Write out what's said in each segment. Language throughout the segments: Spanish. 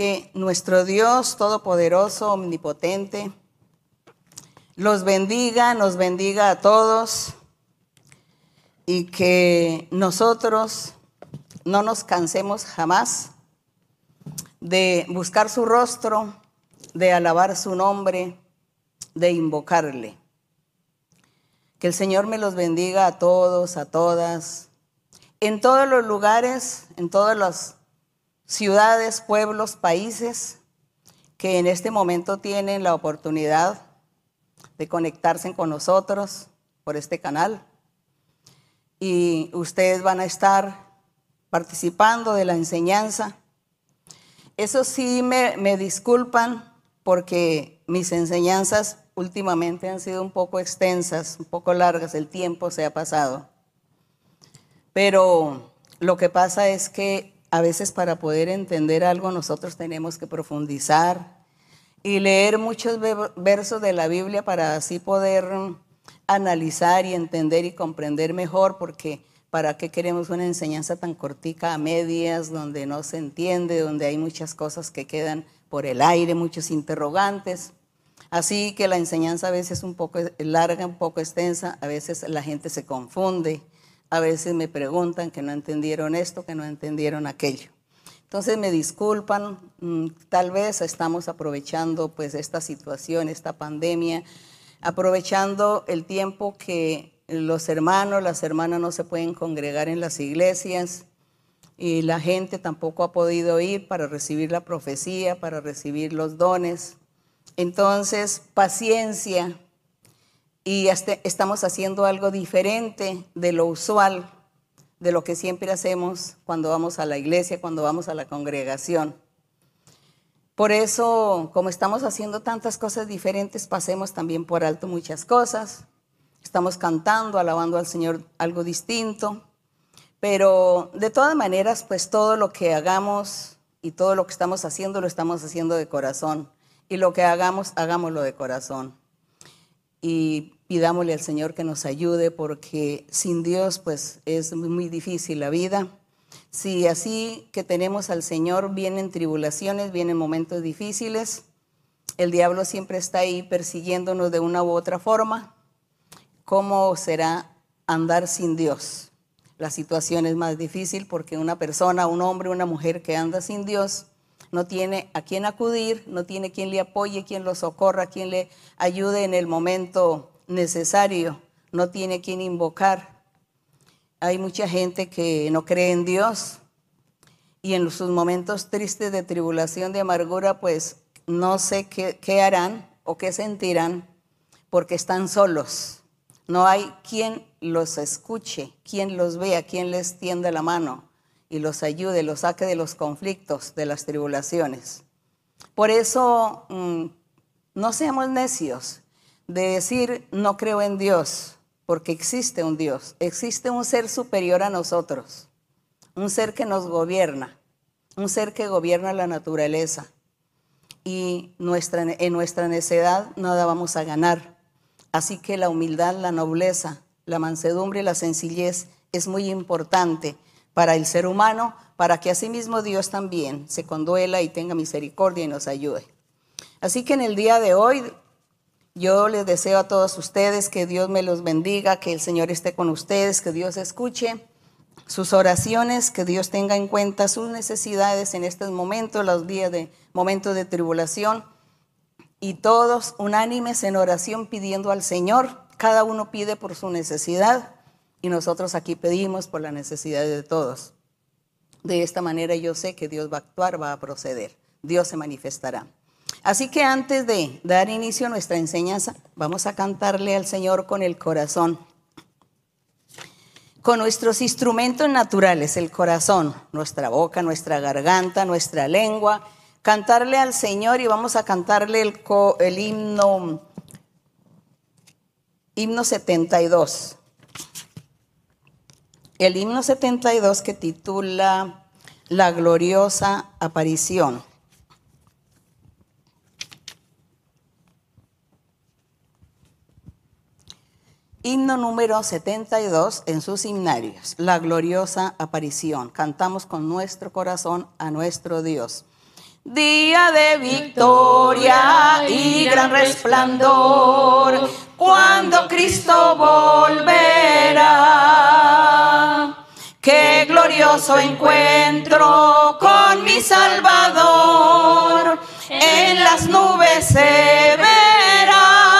Que nuestro Dios Todopoderoso, Omnipotente, los bendiga, nos bendiga a todos y que nosotros no nos cansemos jamás de buscar su rostro, de alabar su nombre, de invocarle. Que el Señor me los bendiga a todos, a todas, en todos los lugares, en todas las ciudades, pueblos, países que en este momento tienen la oportunidad de conectarse con nosotros por este canal. Y ustedes van a estar participando de la enseñanza. Eso sí me, disculpan porque mis enseñanzas últimamente han sido un poco extensas, un poco largas, el tiempo se ha pasado. Pero lo que pasa es que a veces para poder entender algo nosotros tenemos que profundizar y leer muchos versos de la Biblia para así poder analizar y entender y comprender mejor, porque ¿para qué queremos una enseñanza tan cortica a medias, donde no se entiende, donde hay muchas cosas que quedan por el aire, muchos interrogantes? Así que la enseñanza a veces es un poco larga, un poco extensa, a veces la gente se confunde, a veces me preguntan que no entendieron esto, que no entendieron aquello. Entonces me disculpan, mm, tal vez estamos aprovechando pues esta situación, esta pandemia, aprovechando el tiempo que los hermanos, las hermanas no se pueden congregar en las iglesias y la gente tampoco ha podido ir para recibir la profecía, para recibir los dones. Entonces, paciencia y estamos haciendo algo diferente de lo usual, de lo que siempre hacemos cuando vamos a la iglesia, cuando vamos a la congregación. Por eso, como estamos haciendo tantas cosas diferentes, pasemos también por alto muchas cosas. Estamos cantando, alabando al Señor algo distinto. Pero de todas maneras, pues todo lo que hagamos y todo lo que estamos haciendo, lo estamos haciendo de corazón y lo que hagamos, hagámoslo de corazón. Y pidámosle al Señor que nos ayude porque sin Dios pues es muy difícil la vida. Si así que tenemos al Señor vienen tribulaciones, vienen momentos difíciles, el diablo siempre está ahí persiguiéndonos de una u otra forma. ¿Cómo será andar sin Dios? La situación es más difícil porque una persona, un hombre, una mujer que anda sin Dios, no tiene a quién acudir, no tiene quien le apoye, quien lo socorra, quien le ayude en el momento necesario, no tiene quien invocar. Hay mucha gente que no cree en Dios y en sus momentos tristes de tribulación, de amargura, pues no sé qué, qué harán o qué sentirán porque están solos. No hay quien los escuche, quien los vea, quien les tienda la mano y los ayude, los saque de los conflictos, de las tribulaciones. Por eso, mm, no seamos necios de decir no creo en Dios, porque existe un Dios, existe un ser superior a nosotros, un ser que nos gobierna, un ser que gobierna la naturaleza. Y en nuestra necedad nada vamos a ganar. Así que la humildad, la nobleza, la mansedumbre y la sencillez es muy importante para el ser humano, para que asimismo Dios también se conduela y tenga misericordia y nos ayude. Así que en el día de hoy yo les deseo a todos ustedes que Dios me los bendiga, que el Señor esté con ustedes, que Dios escuche sus oraciones, que Dios tenga en cuenta sus necesidades en estos momentos, los días de momentos de tribulación, y todos unánimes en oración pidiendo al Señor. Cada uno pide por su necesidad y nosotros aquí pedimos por la necesidad de todos. De esta manera yo sé que Dios va a actuar, va a proceder. Dios se manifestará. Así que antes de dar inicio a nuestra enseñanza, vamos a cantarle al Señor con el corazón. Con nuestros instrumentos naturales, el corazón, nuestra boca, nuestra garganta, nuestra lengua, cantarle al Señor y vamos a cantarle el, el himno, himno 72 el himno 72 que titula La gloriosa aparición. Himno número 72 en sus himnarios, La gloriosa aparición. Cantamos con nuestro corazón a nuestro Dios. Día de victoria y gran resplandor, cuando Cristo volverá. Qué glorioso encuentro con mi Salvador, en las nubes se verá,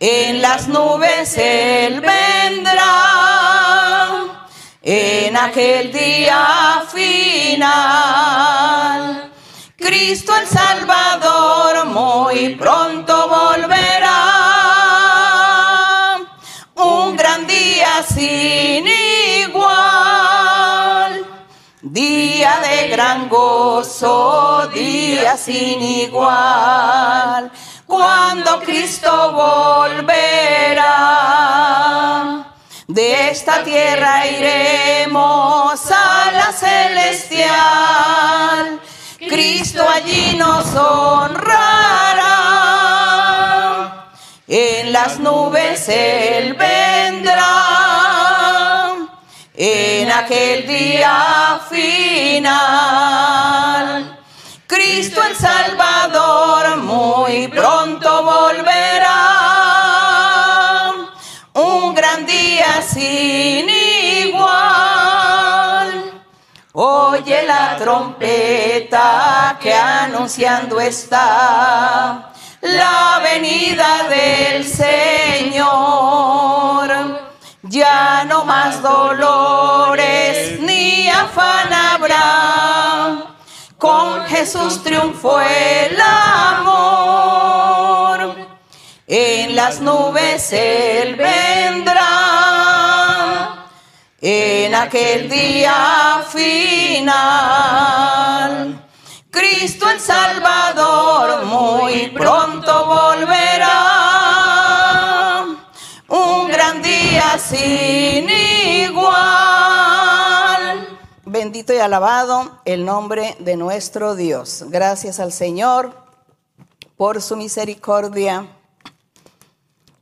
en las nubes Él vendrá, en aquel día final. Cristo el Salvador muy pronto volverá, un gran día sin Día de gran gozo, día sin igual, cuando Cristo volverá. De esta tierra iremos a la celestial. Cristo allí nos honrará. En las nubes Él vendrá en aquel día final. Cristo el Salvador muy pronto sin igual. Oye la trompeta que anunciando está la venida del Señor ya no más dolores ni afán habrá. Con Jesús triunfó el amor. En las nubes Él vendrá. En aquel día final. Cristo el Salvador muy pronto volverá sin igual. Bendito y alabado el nombre de nuestro Dios. Gracias al Señor por su misericordia.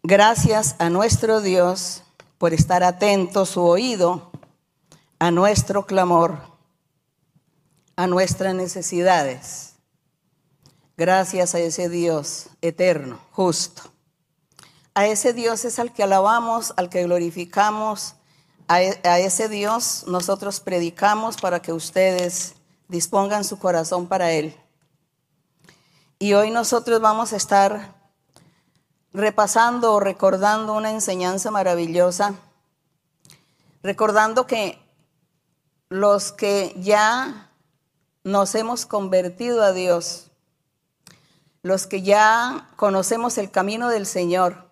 Gracias a nuestro Dios por estar atento su oído a nuestro clamor, a nuestras necesidades. Gracias a ese Dios eterno, justo a ese Dios es al que alabamos, al que glorificamos. A, e, ese Dios nosotros predicamos para que ustedes dispongan su corazón para Él. Y hoy nosotros vamos a estar repasando o recordando una enseñanza maravillosa, recordando que los que ya nos hemos convertido a Dios, los que ya conocemos el camino del Señor,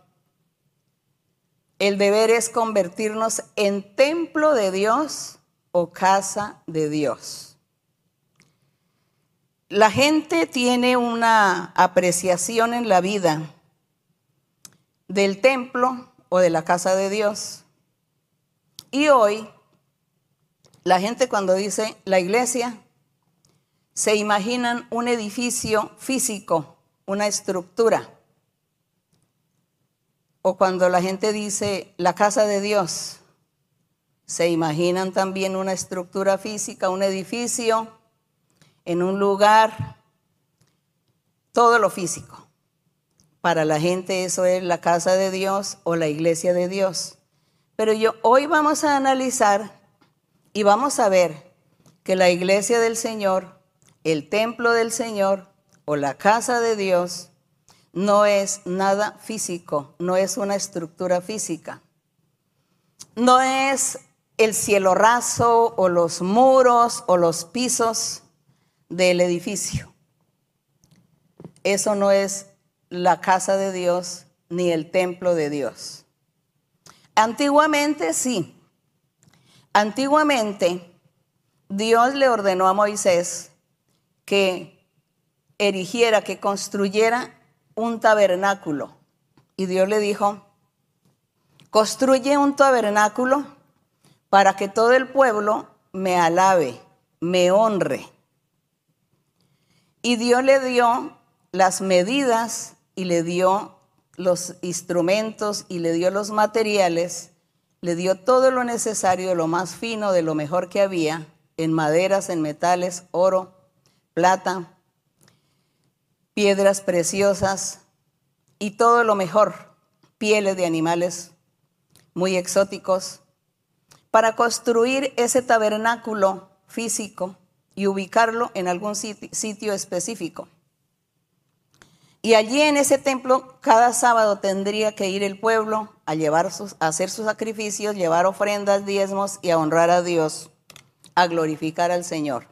el deber es convertirnos en templo de Dios o casa de Dios. La gente tiene una apreciación en la vida del templo o de la casa de Dios. Y hoy, la gente cuando dice la iglesia, se imaginan un edificio físico, una estructura o cuando la gente dice la casa de Dios, se imaginan también una estructura física, un edificio, en un lugar, todo lo físico. Para la gente eso es la casa de Dios o la iglesia de Dios. Pero yo hoy vamos a analizar y vamos a ver que la iglesia del Señor, el templo del Señor o la casa de Dios no es nada físico, no es una estructura física. No es el cielo raso o los muros o los pisos del edificio. Eso no es la casa de Dios ni el templo de Dios. Antiguamente sí. Antiguamente Dios le ordenó a Moisés que erigiera, que construyera un tabernáculo. Y Dios le dijo, construye un tabernáculo para que todo el pueblo me alabe, me honre. Y Dios le dio las medidas y le dio los instrumentos y le dio los materiales, le dio todo lo necesario, lo más fino, de lo mejor que había, en maderas, en metales, oro, plata, piedras preciosas y todo lo mejor, pieles de animales muy exóticos, para construir ese tabernáculo físico y ubicarlo en algún sitio específico. Y allí en ese templo cada sábado tendría que ir el pueblo a, llevar sus, a hacer sus sacrificios, llevar ofrendas, diezmos y a honrar a Dios, a glorificar al Señor.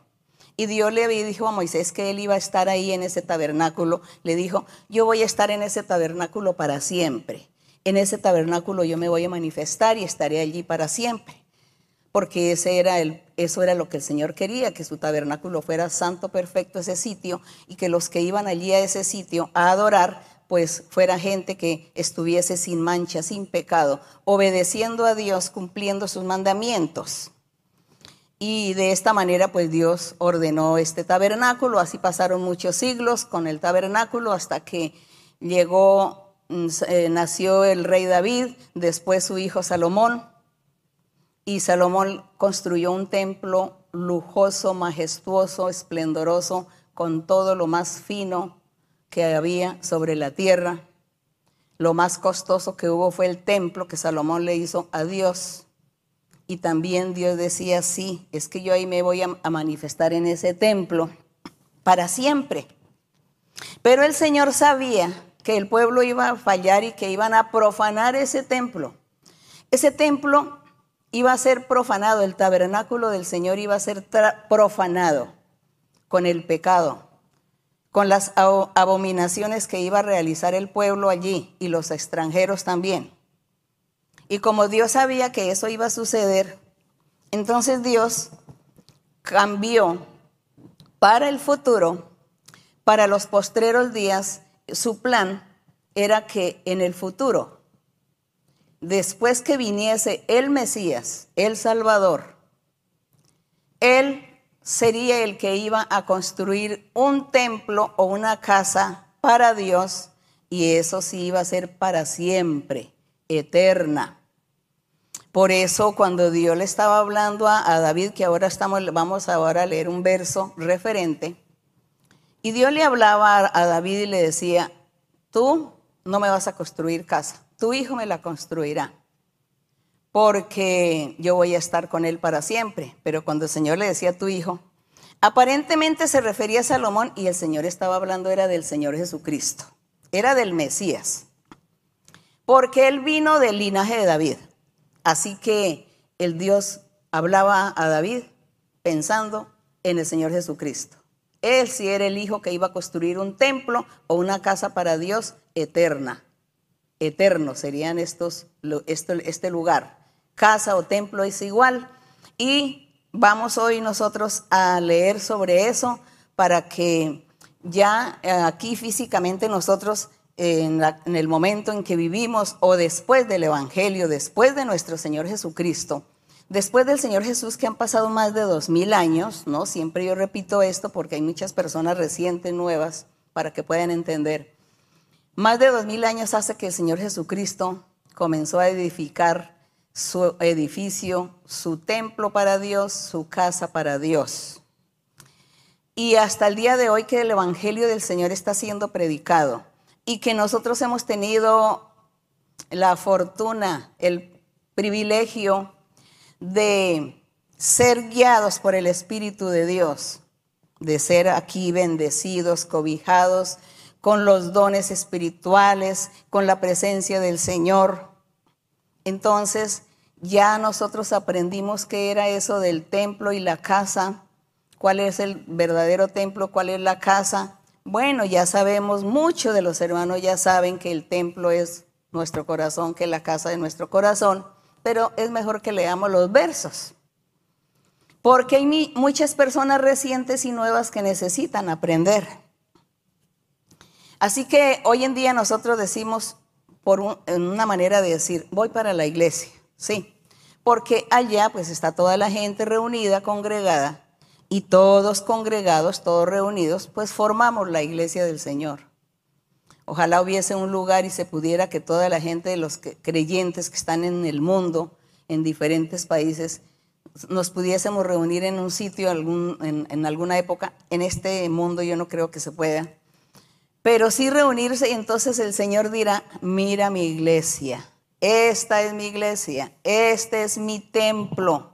Y Dios le dijo a Moisés que él iba a estar ahí en ese tabernáculo. Le dijo, yo voy a estar en ese tabernáculo para siempre. En ese tabernáculo yo me voy a manifestar y estaré allí para siempre. Porque ese era el, eso era lo que el Señor quería, que su tabernáculo fuera santo, perfecto, ese sitio, y que los que iban allí a ese sitio a adorar, pues fuera gente que estuviese sin mancha, sin pecado, obedeciendo a Dios, cumpliendo sus mandamientos. Y de esta manera, pues Dios ordenó este tabernáculo. Así pasaron muchos siglos con el tabernáculo hasta que llegó, mm, eh, nació el rey David, después su hijo Salomón. Y Salomón construyó un templo lujoso, majestuoso, esplendoroso, con todo lo más fino que había sobre la tierra. Lo más costoso que hubo fue el templo que Salomón le hizo a Dios. Y también Dios decía, sí, es que yo ahí me voy a, manifestar en ese templo para siempre. Pero el Señor sabía que el pueblo iba a fallar y que iban a profanar ese templo. Ese templo iba a ser profanado, el tabernáculo del Señor iba a ser profanado con el pecado, con las abominaciones que iba a realizar el pueblo allí y los extranjeros también. Y como Dios sabía que eso iba a suceder, entonces Dios cambió para el futuro, para los postreros días, su plan era que en el futuro, después que viniese el Mesías, el Salvador, Él sería el que iba a construir un templo o una casa para Dios y eso sí iba a ser para siempre, eterna. Por eso cuando Dios le estaba hablando a, David, que ahora estamos, vamos ahora a leer un verso referente, y Dios le hablaba a David y le decía, tú no me vas a construir casa, tu hijo me la construirá, porque yo voy a estar con él para siempre. Pero cuando el Señor le decía a tu hijo, aparentemente se refería a Salomón y el Señor estaba hablando era del Señor Jesucristo, era del Mesías, porque él vino del linaje de David. Así que el Dios hablaba a David pensando en el Señor Jesucristo. Él sí era el hijo que iba a construir un templo o una casa para Dios eterna. Eterno serían estos, este lugar. Casa o templo es igual. Y vamos hoy nosotros a leer sobre eso para que ya eh, aquí físicamente nosotros en, el momento en que vivimos o después del Evangelio, después de nuestro Señor Jesucristo, después del Señor Jesús que han pasado más de dos mil años, ¿no? Siempre yo repito esto porque hay muchas personas recientes, nuevas, para que puedan entender. Más de dos mil años hace que el Señor Jesucristo comenzó a edificar su edificio, su templo para Dios, su casa para Dios. Y hasta el día de hoy que el Evangelio del Señor está siendo predicado y que nosotros hemos tenido la fortuna, el privilegio de ser guiados por el Espíritu de Dios, de ser aquí bendecidos, cobijados con los dones espirituales, con la presencia del Señor. Entonces, ya nosotros aprendimos qué era eso del templo y la casa, cuál es el verdadero templo, cuál es la casa, bueno, ya sabemos, muchos de los hermanos ya saben que el templo es nuestro corazón, que la casa de nuestro corazón, pero es mejor que leamos los versos. Porque hay muchas personas recientes y nuevas que necesitan aprender. Así que hoy en día nosotros decimos, por una manera de decir, voy para la iglesia, sí, porque allá pues está toda la gente reunida, congregada, y todos congregados, todos reunidos, pues formamos la iglesia del Señor. Ojalá hubiese un lugar y se pudiera que toda la gente de los creyentes que están en el mundo, en diferentes países, nos pudiésemos reunir en un sitio en, en alguna época. En este mundo yo no creo que se pueda. Pero sí reunirse y entonces el Señor dirá, mira mi iglesia, esta es mi iglesia, este es mi templo,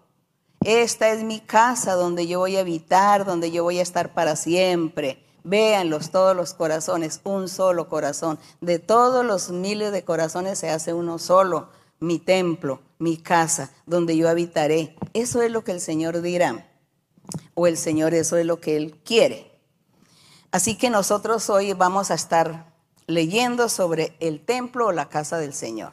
esta es mi casa donde yo voy a habitar, donde yo voy a estar para siempre. Véanlos todos los corazones, un solo corazón. De todos los miles de corazones se hace uno solo mi templo, mi casa, donde yo habitaré. Eso es lo que el Señor dirá. O el Señor, eso es lo que Él quiere. Así que nosotros hoy vamos a estar leyendo sobre el templo o la casa del Señor.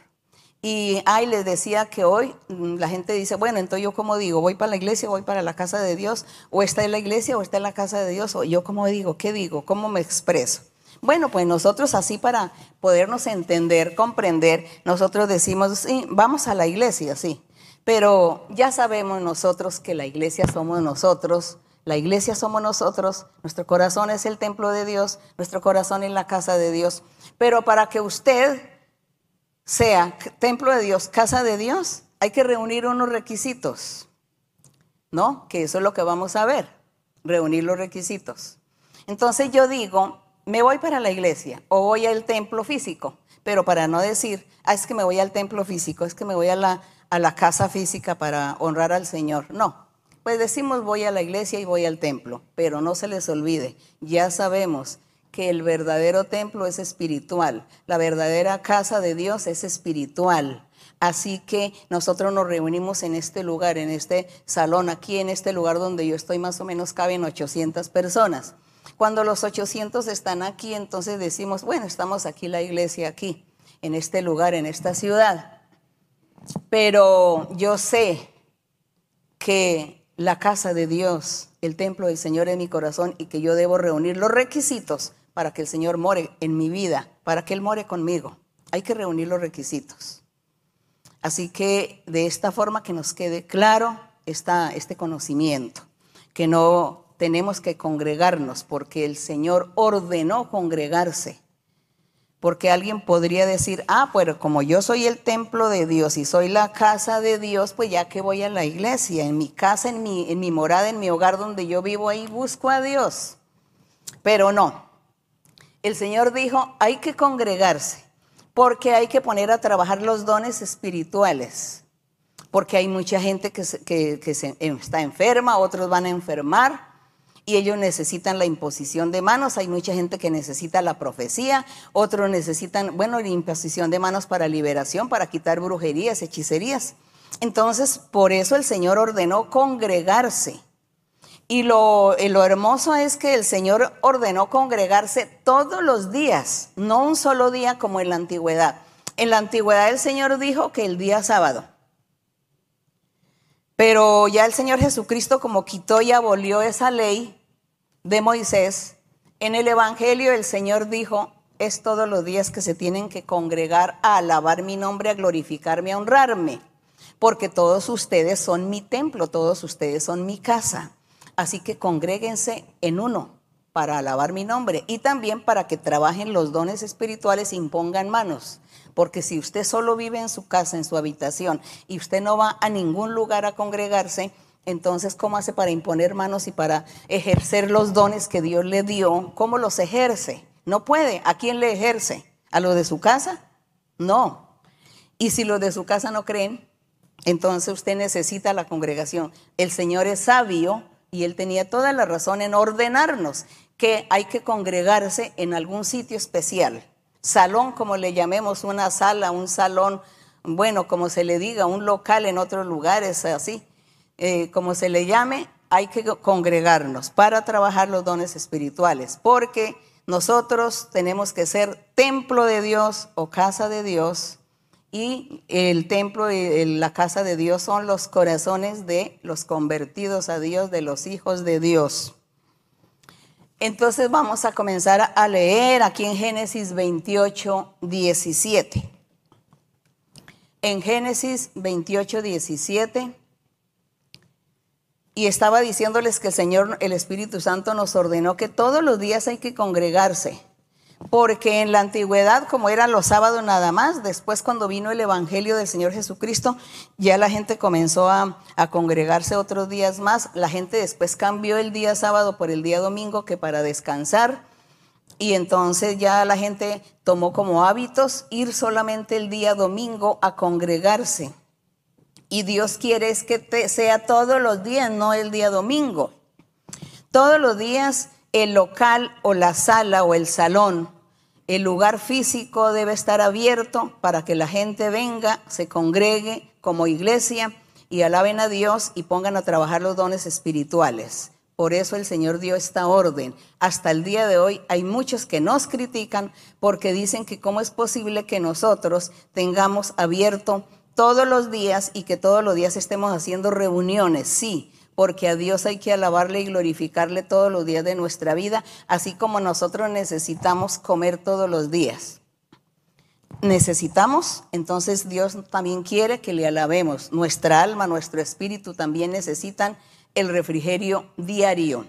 Y ahí les decía que hoy mm, la gente dice, bueno, entonces yo como digo, voy para la iglesia, voy para la casa de Dios, o está en la iglesia o está en la casa de Dios, o yo como digo, ¿qué digo? ¿Cómo me expreso? Bueno, pues nosotros así para podernos entender, comprender, nosotros decimos, sí, vamos a la iglesia, sí, pero ya sabemos nosotros que la iglesia somos nosotros, la iglesia somos nosotros, nuestro corazón es el templo de Dios, nuestro corazón es la casa de Dios, pero para que usted sea templo de Dios, casa de Dios, hay que reunir unos requisitos, ¿no? Que eso es lo que vamos a ver, reunir los requisitos. Entonces yo digo, me voy para la iglesia o voy al templo físico, pero para no decir, ah, es que me voy al templo físico, es que me voy a la, a la casa física para honrar al Señor. No, pues decimos voy a la iglesia y voy al templo, pero no se les olvide, ya sabemos que el verdadero templo es espiritual, la verdadera casa de Dios es espiritual. Así que nosotros nos reunimos en este lugar, en este salón, aquí en este lugar donde yo estoy, más o menos caben 800 personas. Cuando los 800 están aquí, entonces decimos, bueno, estamos aquí la iglesia, aquí, en este lugar, en esta ciudad. Pero yo sé que la casa de Dios, el templo del Señor en mi corazón y que yo debo reunir los requisitos para que el Señor more en mi vida, para que Él more conmigo. Hay que reunir los requisitos. Así que de esta forma que nos quede claro este conocimiento, que no tenemos que congregarnos porque el Señor ordenó congregarse. Porque alguien podría decir, ah, pero como yo soy el templo de Dios y soy la casa de Dios, pues ya que voy a la iglesia, en mi casa, en mi, en mi morada, en mi hogar donde yo vivo, ahí busco a Dios. Pero no. El Señor dijo, hay que congregarse porque hay que poner a trabajar los dones espirituales. Porque hay mucha gente que, que, se, está enferma, otros van a enfermar y ellos necesitan la imposición de manos. Hay mucha gente que necesita la profecía, otros necesitan, bueno, la imposición de manos para liberación, para quitar brujerías, hechicerías. Entonces, por eso el Señor ordenó congregarse. Y lo, lo hermoso es que el Señor ordenó congregarse todos los días, no un solo día como en la antigüedad. En la antigüedad el Señor dijo que el día sábado. Pero ya el Señor Jesucristo como quitó y abolió esa ley de Moisés, en el Evangelio el Señor dijo, es todos los días que se tienen que congregar a alabar mi nombre, a glorificarme, a honrarme, porque todos ustedes son mi templo, todos ustedes son mi casa. Así que congréguense en uno para alabar mi nombre y también para que trabajen los dones espirituales e impongan manos. Porque si usted solo vive en su casa, en su habitación, y usted no va a ningún lugar a congregarse, entonces, ¿cómo hace para imponer manos y para ejercer los dones que Dios le dio? ¿Cómo los ejerce? No puede. ¿A quién le ejerce? ¿A los de su casa? No. Y si los de su casa no creen, entonces usted necesita la congregación. El Señor es sabio y Él tenía toda la razón en ordenarnos que hay que congregarse en algún sitio especial salón, como le llamemos, una sala, un salón, bueno, como se le diga, un local en otros lugares, así, eh, como se le llame, hay que congregarnos para trabajar los dones espirituales, porque nosotros tenemos que ser templo de Dios o casa de Dios, y el templo y la casa de Dios son los corazones de los convertidos a Dios, de los hijos de Dios. Entonces vamos a comenzar a leer aquí en Génesis 28, 17. En Génesis 28, 17. Y estaba diciéndoles que el Señor, el Espíritu Santo, nos ordenó que todos los días hay que congregarse porque en la antigüedad, como eran los sábados nada más, después cuando vino el Evangelio del Señor Jesucristo, ya la gente comenzó a, congregarse otros días más. La gente después cambió el día sábado por el día domingo, que para descansar. Y entonces ya la gente tomó como hábitos ir solamente el día domingo a congregarse. Y Dios quiere es que sea todos los días, no el día domingo. Todos los días el local o la sala o el salón, el lugar físico debe estar abierto para que la gente venga, se congregue como iglesia y alaben a Dios y pongan a trabajar los dones espirituales. Por eso el Señor dio esta orden. Hasta el día de hoy hay muchos que nos critican porque dicen que cómo es posible que nosotros tengamos abierto todos los días y que todos los días estemos haciendo reuniones. Sí, porque a Dios hay que alabarle y glorificarle todos los días de nuestra vida, así como nosotros necesitamos comer todos los días. Necesitamos, entonces Dios también quiere que le alabemos. Nuestra alma, nuestro espíritu también necesitan el refrigerio diario.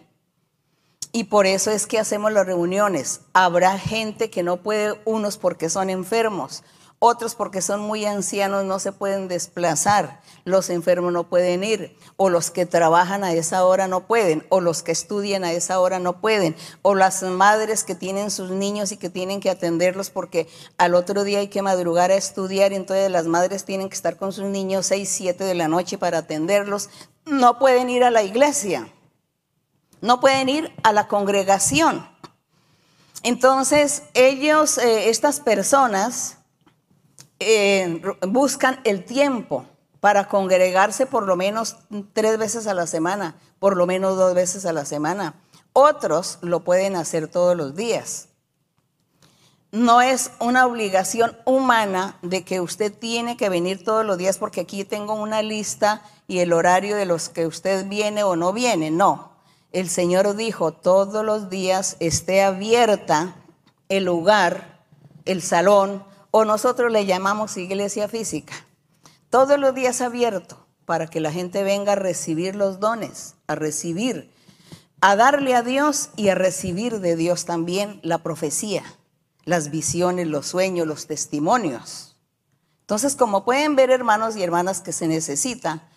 Y por eso es que hacemos las reuniones. Habrá gente que no puede, unos porque son enfermos, otros porque son muy ancianos no se pueden desplazar, los enfermos no pueden ir, o los que trabajan a esa hora no pueden, o los que estudian a esa hora no pueden, o las madres que tienen sus niños y que tienen que atenderlos porque al otro día hay que madrugar a estudiar y entonces las madres tienen que estar con sus niños 6, 7 de la noche para atenderlos, no pueden ir a la iglesia, no pueden ir a la congregación. Entonces ellos, eh, estas personas, buscan el tiempo para congregarse por lo menos tres veces a la semana, por lo menos dos veces a la semana. Otros lo pueden hacer todos los días. No es una obligación humana de que usted tiene que venir todos los días porque aquí tengo una lista y el horario de los que usted viene o no viene. No, el Señor dijo, todos los días esté abierta el lugar, el salón, o nosotros le llamamos iglesia física. Todos los días abierto para que la gente venga a recibir los dones, a recibir, a darle a Dios y a recibir de Dios también la profecía, las visiones, los sueños, los testimonios. Entonces, como pueden ver, hermanos y hermanas, que se necesita,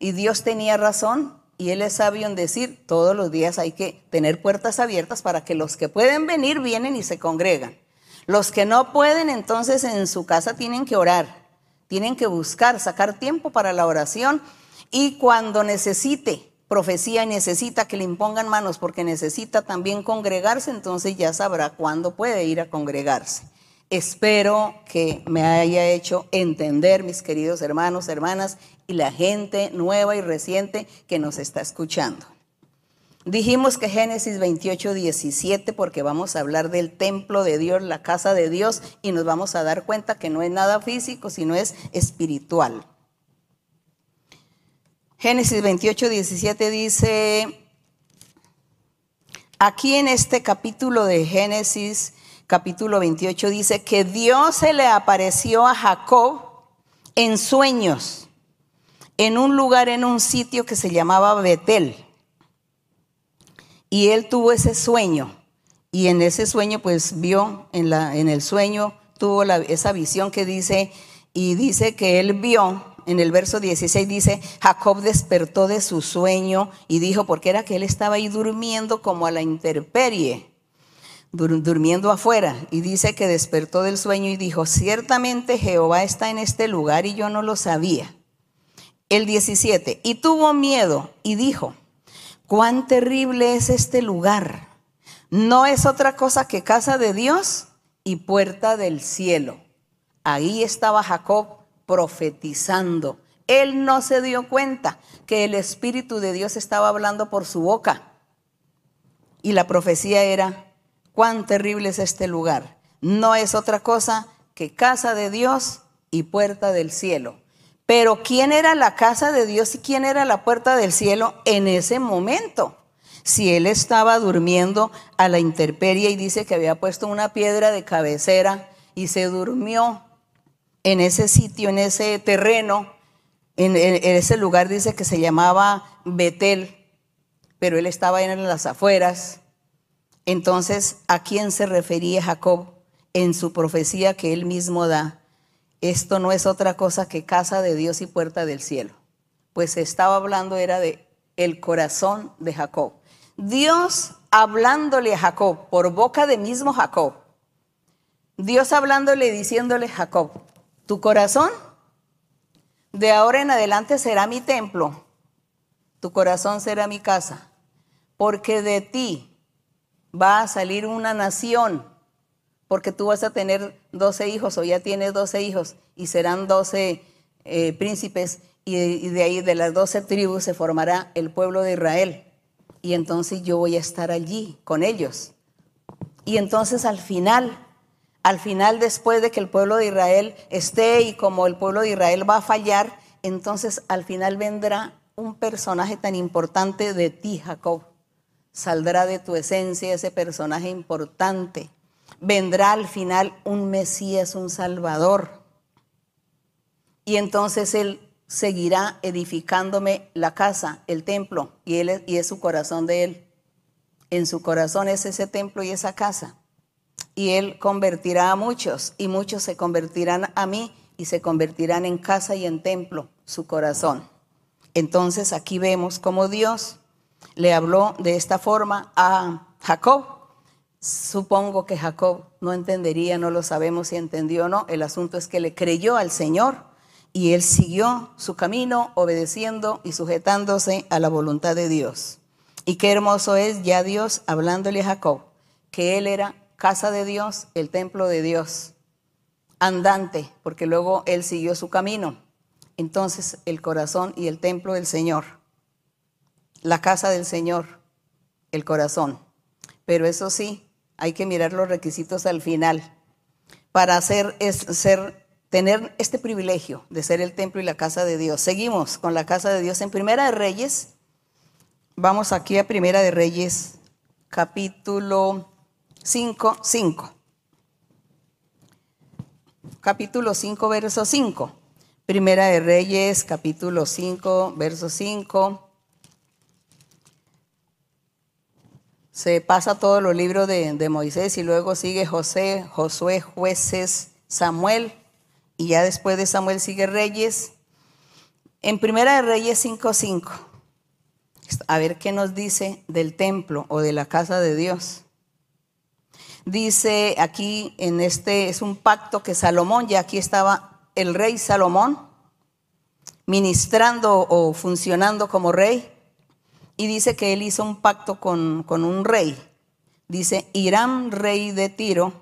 y Dios tenía razón, y Él es sabio en decir, todos los días hay que tener puertas abiertas para que los que pueden venir vienen y se congregan. Los que no pueden, entonces en su casa tienen que orar, tienen que buscar, sacar tiempo para la oración y cuando necesite profecía y necesita que le impongan manos porque necesita también congregarse, entonces ya sabrá cuándo puede ir a congregarse. Espero que me haya hecho entender, mis queridos hermanos, hermanas, y la gente nueva y reciente que nos está escuchando. Dijimos que Génesis 28, 17, porque vamos a hablar del templo de Dios, la casa de Dios, y nos vamos a dar cuenta que no es nada físico, sino es espiritual. Génesis 28, 17 dice, aquí en este capítulo de Génesis, capítulo 28, dice que Dios se le apareció a Jacob en sueños, en un lugar, en un sitio que se llamaba Betel. Y él tuvo ese sueño. Y en ese sueño, pues vio, en, la, en el sueño, tuvo esa visión que dice, y dice que él vio, en el verso 16 dice, Jacob despertó de su sueño y dijo, porque era que él estaba ahí durmiendo como a la intemperie, durmiendo afuera. Y dice que despertó del sueño y dijo, ciertamente Jehová está en este lugar y yo no lo sabía. El 17, y tuvo miedo y dijo, cuán terrible es este lugar. No es otra cosa que casa de Dios y puerta del cielo. Ahí estaba Jacob profetizando. Él no se dio cuenta que el Espíritu de Dios estaba hablando por su boca. Y la profecía era, cuán terrible es este lugar. No es otra cosa que casa de Dios y puerta del cielo. Pero ¿quién era la casa de Dios y quién era la puerta del cielo en ese momento? Si él estaba durmiendo a la intemperie y dice que había puesto una piedra de cabecera y se durmió en ese sitio, en ese terreno, en, ese lugar dice que se llamaba Betel, pero él estaba en las afueras. Entonces, ¿a quién se refería Jacob en su profecía que él mismo da? Esto no es otra cosa que casa de Dios y puerta del cielo. Pues estaba hablando era de el corazón de Jacob. Dios hablándole a Jacob por boca de mismo Jacob. Dios hablándole diciéndole Jacob, tu corazón de ahora en adelante será mi templo, tu corazón será mi casa, porque de ti va a salir una nación, porque tú vas a tener doce hijos o ya tienes doce hijos y serán doce eh, príncipes y de ahí de las doce tribus se formará el pueblo de Israel. Y entonces yo voy a estar allí con ellos. Y entonces al final al final, después de que el pueblo de Israel esté y como el pueblo de Israel va a fallar, entonces al final vendrá un personaje tan importante de ti, Jacob. Saldrá de tu esencia ese personaje importante. Vendrá al final un Mesías, un Salvador. Y entonces Él seguirá edificándome la casa, el templo, y, él, y es su corazón de Él. En su corazón es ese templo y esa casa y Él convertirá a muchos y muchos se convertirán a mí y se convertirán en casa y en templo su corazón. Entonces aquí vemos cómo Dios le habló de esta forma a Jacob. Supongo que Jacob no entendería, no lo sabemos si entendió o no. El asunto es que le creyó al Señor y él siguió su camino obedeciendo y sujetándose a la voluntad de Dios. Y qué hermoso es ya Dios hablándole a Jacob, que él era casa de Dios, el templo de Dios, andante, porque luego él siguió su camino. Entonces el corazón y el templo del Señor, la casa del Señor, el corazón. Pero eso sí, hay que mirar los requisitos al final para hacer, ser, tener este privilegio de ser el templo y la casa de Dios. Seguimos con la casa de Dios en Primera de Reyes. Vamos aquí a Primera de Reyes, capítulo 5, 5. Capítulo 5, verso 5. Primera de Reyes, capítulo 5, verso 5. Se pasa todos los libros de, de Moisés y luego sigue José, Josué, jueces, Samuel y ya después de Samuel sigue Reyes. En Primera de Reyes 5, 5. A ver qué nos dice del templo o de la casa de Dios. Dice aquí en este, es un pacto que Salomón, ya aquí estaba el rey Salomón ministrando o funcionando como rey, y dice que él hizo un pacto con, con un rey. Dice, Irán, rey de Tiro,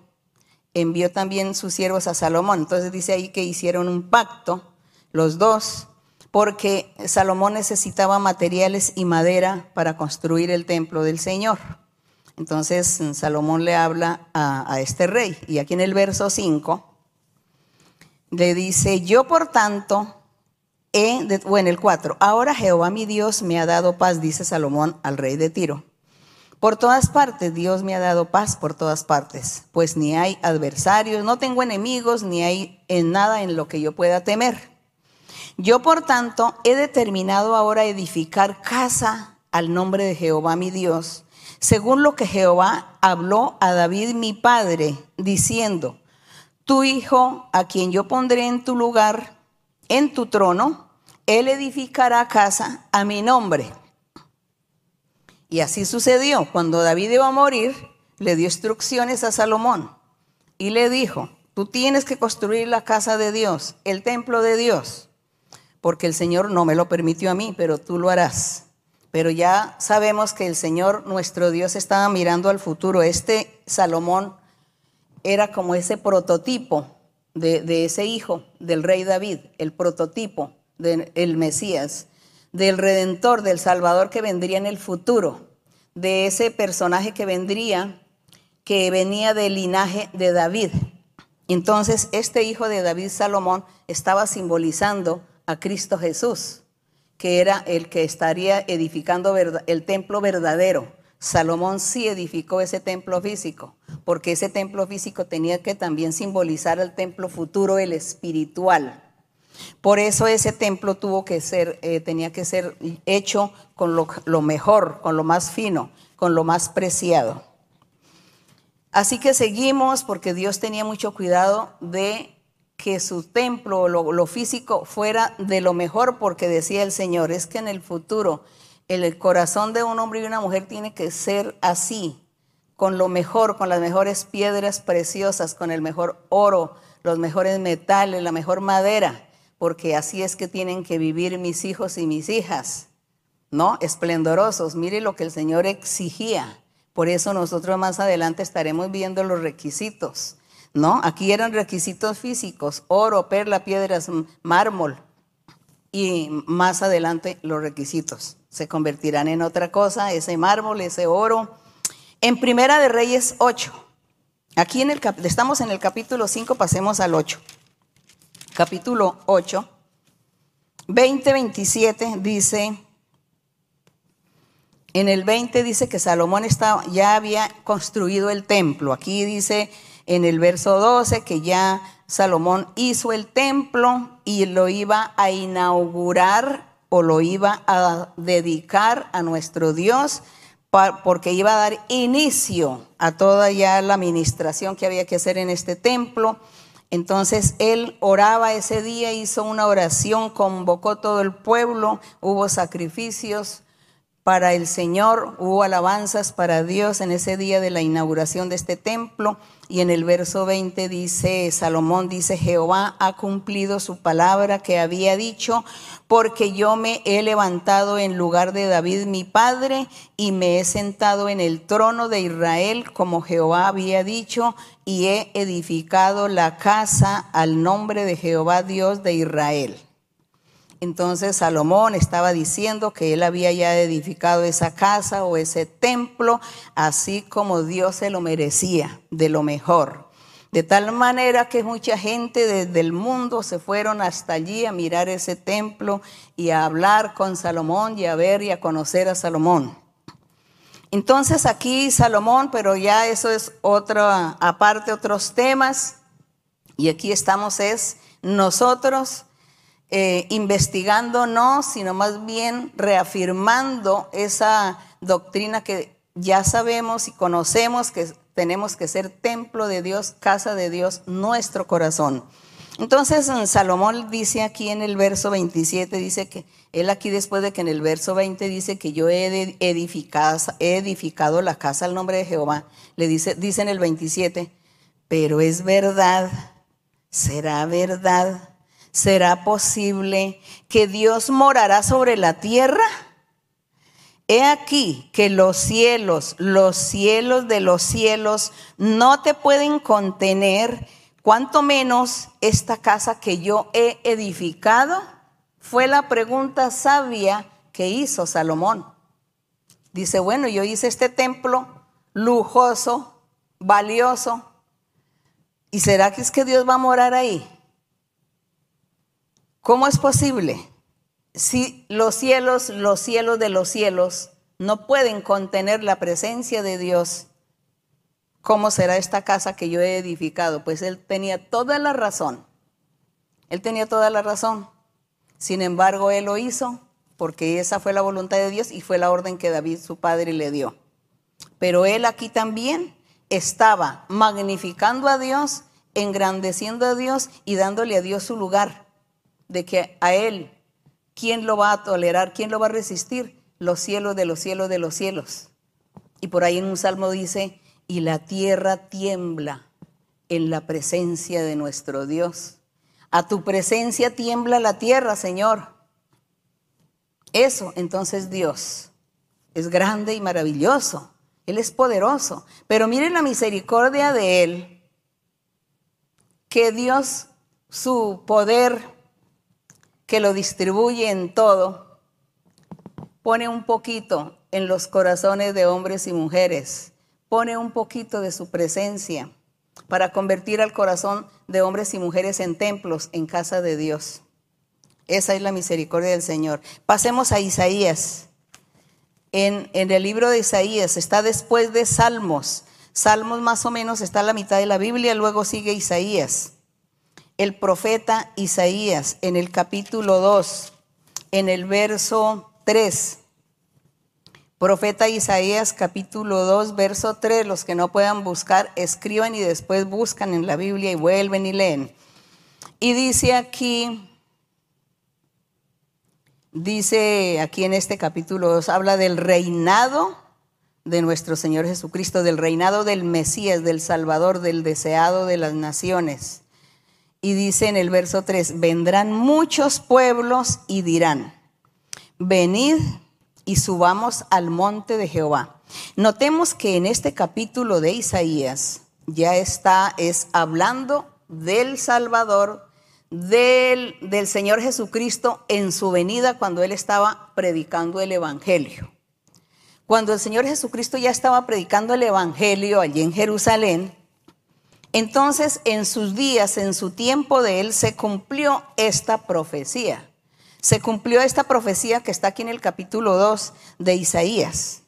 envió también sus siervos a Salomón. Entonces dice ahí que hicieron un pacto, los dos, porque Salomón necesitaba materiales y madera para construir el templo del Señor. Entonces Salomón le habla a, este rey y aquí en el verso 5 le dice, yo por tanto, o en el 4, ahora Jehová mi Dios me ha dado paz, dice Salomón al rey de Tiro. Por todas partes, Dios me ha dado paz por todas partes, pues ni hay adversarios, no tengo enemigos, ni hay en nada en lo que yo pueda temer. Yo, por tanto, he determinado ahora edificar casa al nombre de Jehová mi Dios según lo que Jehová habló a David mi padre, diciendo, tu hijo, a quien yo pondré en tu lugar, en tu trono, él edificará casa a mi nombre. Y así sucedió. Cuando David iba a morir, le dio instrucciones a Salomón y le dijo, tú tienes que construir la casa de Dios, el templo de Dios, porque el Señor no me lo permitió a mí, pero tú lo harás pero ya sabemos que el Señor nuestro Dios estaba mirando al futuro. Este Salomón era como ese prototipo de, ese hijo del rey David, el prototipo del Mesías, del Redentor, del Salvador que vendría en el futuro, de ese personaje que vendría, que venía del linaje de David. Entonces, este hijo de David, Salomón, estaba simbolizando a Cristo Jesús que era el que estaría edificando el templo verdadero. Salomón sí edificó ese templo físico, porque ese templo físico tenía que también simbolizar el templo futuro, el espiritual. Por eso ese templo tuvo que ser, eh, tenía que ser hecho con lo, mejor, con lo más fino, con lo más preciado. Así que seguimos porque Dios tenía mucho cuidado de que su templo, lo, lo físico, fuera de lo mejor, porque decía el Señor, es que en el futuro el corazón de un hombre y una mujer tiene que ser así, con lo mejor, con las mejores piedras preciosas, con el mejor oro, los mejores metales, la mejor madera, porque así es que tienen que vivir mis hijos y mis hijas, ¿no? Esplendorosos. Mire lo que el Señor exigía. Por eso nosotros más adelante estaremos viendo los requisitos, ¿no? Aquí eran requisitos físicos, oro, perla, piedras, mármol, y más adelante los requisitos se convertirán en otra cosa, ese mármol, ese oro. En Primera de Reyes 8, aquí en el, estamos en el capítulo 5, pasemos al 8. Capítulo 8, 20, 27 dice, en el 20 dice que Salomón ya había construido el templo. Aquí dice en el verso 12 que ya Salomón hizo el templo y lo iba a inaugurar o lo iba a dedicar a nuestro Dios porque iba a dar inicio a toda ya la administración que había que hacer en este templo. Entonces él oraba ese día, hizo una oración, convocó todo el pueblo, hubo sacrificios para el Señor, hubo alabanzas para Dios en ese día de la inauguración de este templo. Y en el verso 20 dice, Salomón dice, Jehová ha cumplido su palabra que había dicho, porque yo me he levantado en lugar de David mi padre y me he sentado en el trono de Israel como Jehová había dicho y he edificado la casa al nombre de Jehová Dios de Israel. Entonces Salomón estaba diciendo que él había ya edificado esa casa o ese templo, así como Dios se lo merecía, de lo mejor. De tal manera que mucha gente desde el mundo se fueron hasta allí a mirar ese templo y a hablar con Salomón y a ver y a conocer a Salomón. Entonces aquí Salomón, pero ya eso es otra, aparte otros temas, y aquí estamos es nosotros eh, investigando no, sino más bien reafirmando esa doctrina que ya sabemos y conocemos que tenemos que ser templo de Dios, casa de Dios, nuestro corazón. Entonces Salomón dice aquí en el verso 27, dice que él aquí después de que en el verso 20 dice que yo he edificado, he edificado la casa al nombre de Jehová, le dice, dice en el 27, pero es verdad, será verdad ¿será posible que Dios morará sobre la tierra? He aquí que los cielos, los cielos de los cielos no te pueden contener, cuanto menos esta casa que yo he edificado. Fue la pregunta sabia que hizo Salomón. Dice, bueno, yo hice este templo lujoso, valioso, ¿y será que es que Dios va a morar ahí? ¿Cómo es posible? Si los cielos, los cielos de los cielos, no pueden contener la presencia de Dios, ¿cómo será esta casa que yo he edificado? Pues él tenía toda la razón. Él tenía toda la razón. Sin embargo, él lo hizo porque esa fue la voluntad de Dios y fue la orden que David, su padre, le dio. Pero él aquí también estaba magnificando a Dios, engrandeciendo a Dios y dándole a Dios su lugar de que a Él, ¿quién lo va a tolerar? ¿Quién lo va a resistir? Los cielos de los cielos de los cielos. Y por ahí en un salmo dice, y la tierra tiembla en la presencia de nuestro Dios. A tu presencia tiembla la tierra, Señor. Eso, entonces Dios es grande y maravilloso. Él es poderoso. Pero miren la misericordia de Él, que Dios, su poder que lo distribuye en todo, pone un poquito en los corazones de hombres y mujeres, pone un poquito de su presencia para convertir al corazón de hombres y mujeres en templos, en casa de Dios. Esa es la misericordia del Señor. Pasemos a Isaías. En, en, el libro de Isaías está después de Salmos. Salmos más o menos está la mitad de la Biblia, luego sigue Isaías el profeta Isaías en el capítulo 2, en el verso 3. Profeta Isaías capítulo 2, verso 3, los que no puedan buscar, escriban y después buscan en la Biblia y vuelven y leen. Y dice aquí, dice aquí en este capítulo 2, habla del reinado de nuestro Señor Jesucristo, del reinado del Mesías, del Salvador, del deseado de las naciones. Y dice en el verso 3, vendrán muchos pueblos y dirán, venid y subamos al monte de Jehová. Notemos que en este capítulo de Isaías ya está, es hablando del Salvador, del, del Señor Jesucristo en su venida cuando él estaba predicando el Evangelio. Cuando el Señor Jesucristo ya estaba predicando el Evangelio allí en Jerusalén, entonces en sus días, en su tiempo de él, se cumplió esta profecía. Se cumplió esta profecía que está aquí en el capítulo 2 de Isaías.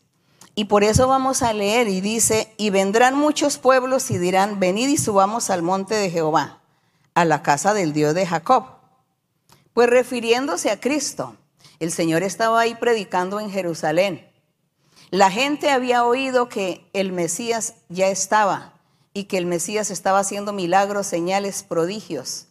Y por eso vamos a leer y dice, y vendrán muchos pueblos y dirán, venid y subamos al monte de Jehová, a la casa del Dios de Jacob. Pues refiriéndose a Cristo, el Señor estaba ahí predicando en Jerusalén. La gente había oído que el Mesías ya estaba y que el Mesías estaba haciendo milagros, señales, prodigios.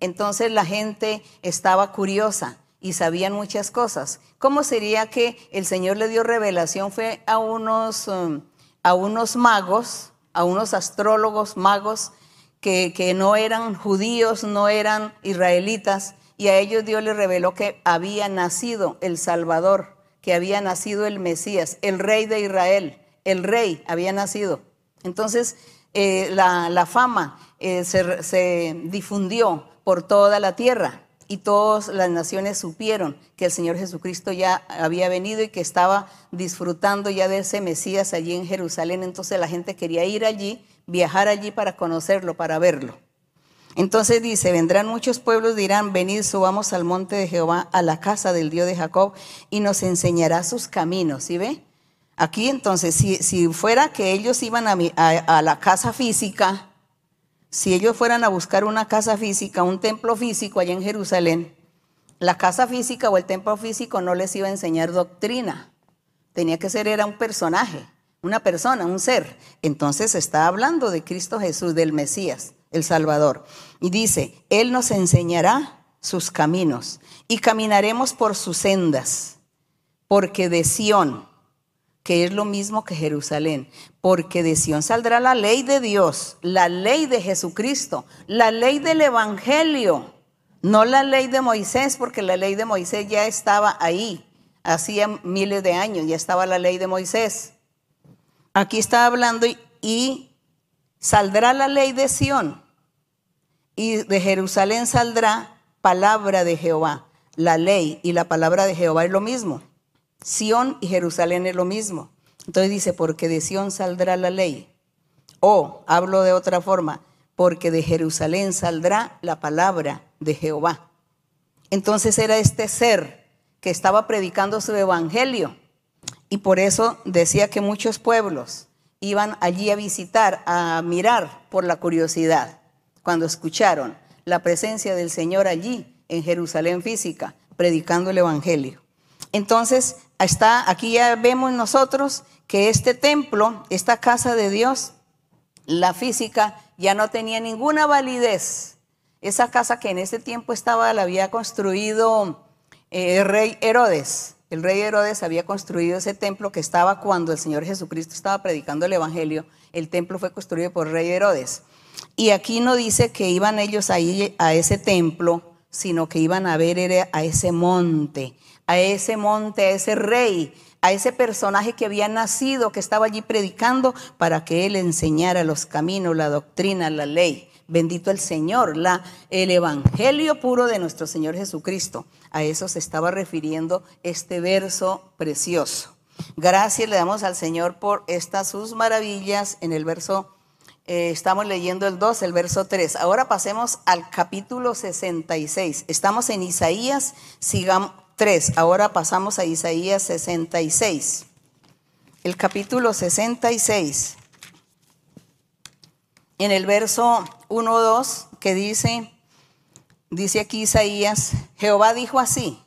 Entonces la gente estaba curiosa y sabían muchas cosas. ¿Cómo sería que el Señor le dio revelación? Fue a unos, um, a unos magos, a unos astrólogos magos que, que no eran judíos, no eran israelitas, y a ellos Dios les reveló que había nacido el Salvador que había nacido el Mesías, el rey de Israel, el rey había nacido. Entonces, eh, la, fama eh, se, se difundió por toda la tierra y todas las naciones supieron que el Señor Jesucristo ya había venido y que estaba disfrutando ya de ese Mesías allí en Jerusalén. Entonces la gente quería ir allí, viajar allí para conocerlo, para verlo. Entonces dice, vendrán muchos pueblos, dirán, venid, subamos al monte de Jehová, a la casa del Dios de Jacob, y nos enseñará sus caminos. ¿Sí ve? Aquí entonces, si, fuera que ellos iban a, a la casa física, si ellos fueran a buscar una casa física, un templo físico allá en Jerusalén, la casa física o el templo físico no les iba a enseñar doctrina. Tenía que ser, era un personaje, una persona, un ser. Entonces está hablando de Cristo Jesús, del Mesías el Salvador. Y dice, Él nos enseñará sus caminos y caminaremos por sus sendas, porque de Sión, que es lo mismo que Jerusalén, porque de Sión saldrá la ley de Dios, la ley de Jesucristo, la ley del Evangelio, no la ley de Moisés, porque la ley de Moisés ya estaba ahí, hacía miles de años, ya estaba la ley de Moisés. Aquí está hablando y Saldrá la ley de Sión y de Jerusalén saldrá palabra de Jehová. La ley y la palabra de Jehová es lo mismo. Sión y Jerusalén es lo mismo. Entonces dice, porque de Sión saldrá la ley. O, hablo de otra forma, porque de Jerusalén saldrá la palabra de Jehová. Entonces era este ser que estaba predicando su evangelio. Y por eso decía que muchos pueblos iban allí a visitar, a mirar por la curiosidad, cuando escucharon la presencia del Señor allí en Jerusalén física, predicando el Evangelio. Entonces, está, aquí ya vemos nosotros que este templo, esta casa de Dios, la física, ya no tenía ninguna validez. Esa casa que en ese tiempo estaba, la había construido eh, el rey Herodes. El rey Herodes había construido ese templo que estaba cuando el Señor Jesucristo estaba predicando el Evangelio. El templo fue construido por el rey Herodes. Y aquí no dice que iban ellos ahí a ese templo, sino que iban a ver a ese monte, a ese monte, a ese rey, a ese personaje que había nacido, que estaba allí predicando para que él enseñara los caminos, la doctrina, la ley. Bendito el Señor, la, el Evangelio puro de nuestro Señor Jesucristo. A eso se estaba refiriendo este verso precioso. Gracias le damos al Señor por estas sus maravillas. En el verso, eh, estamos leyendo el 2, el verso 3. Ahora pasemos al capítulo 66. Estamos en Isaías, sigamos 3. Ahora pasamos a Isaías 66. El capítulo 66 en el verso 1 2 que dice, dice aquí Isaías, Jehová dijo así,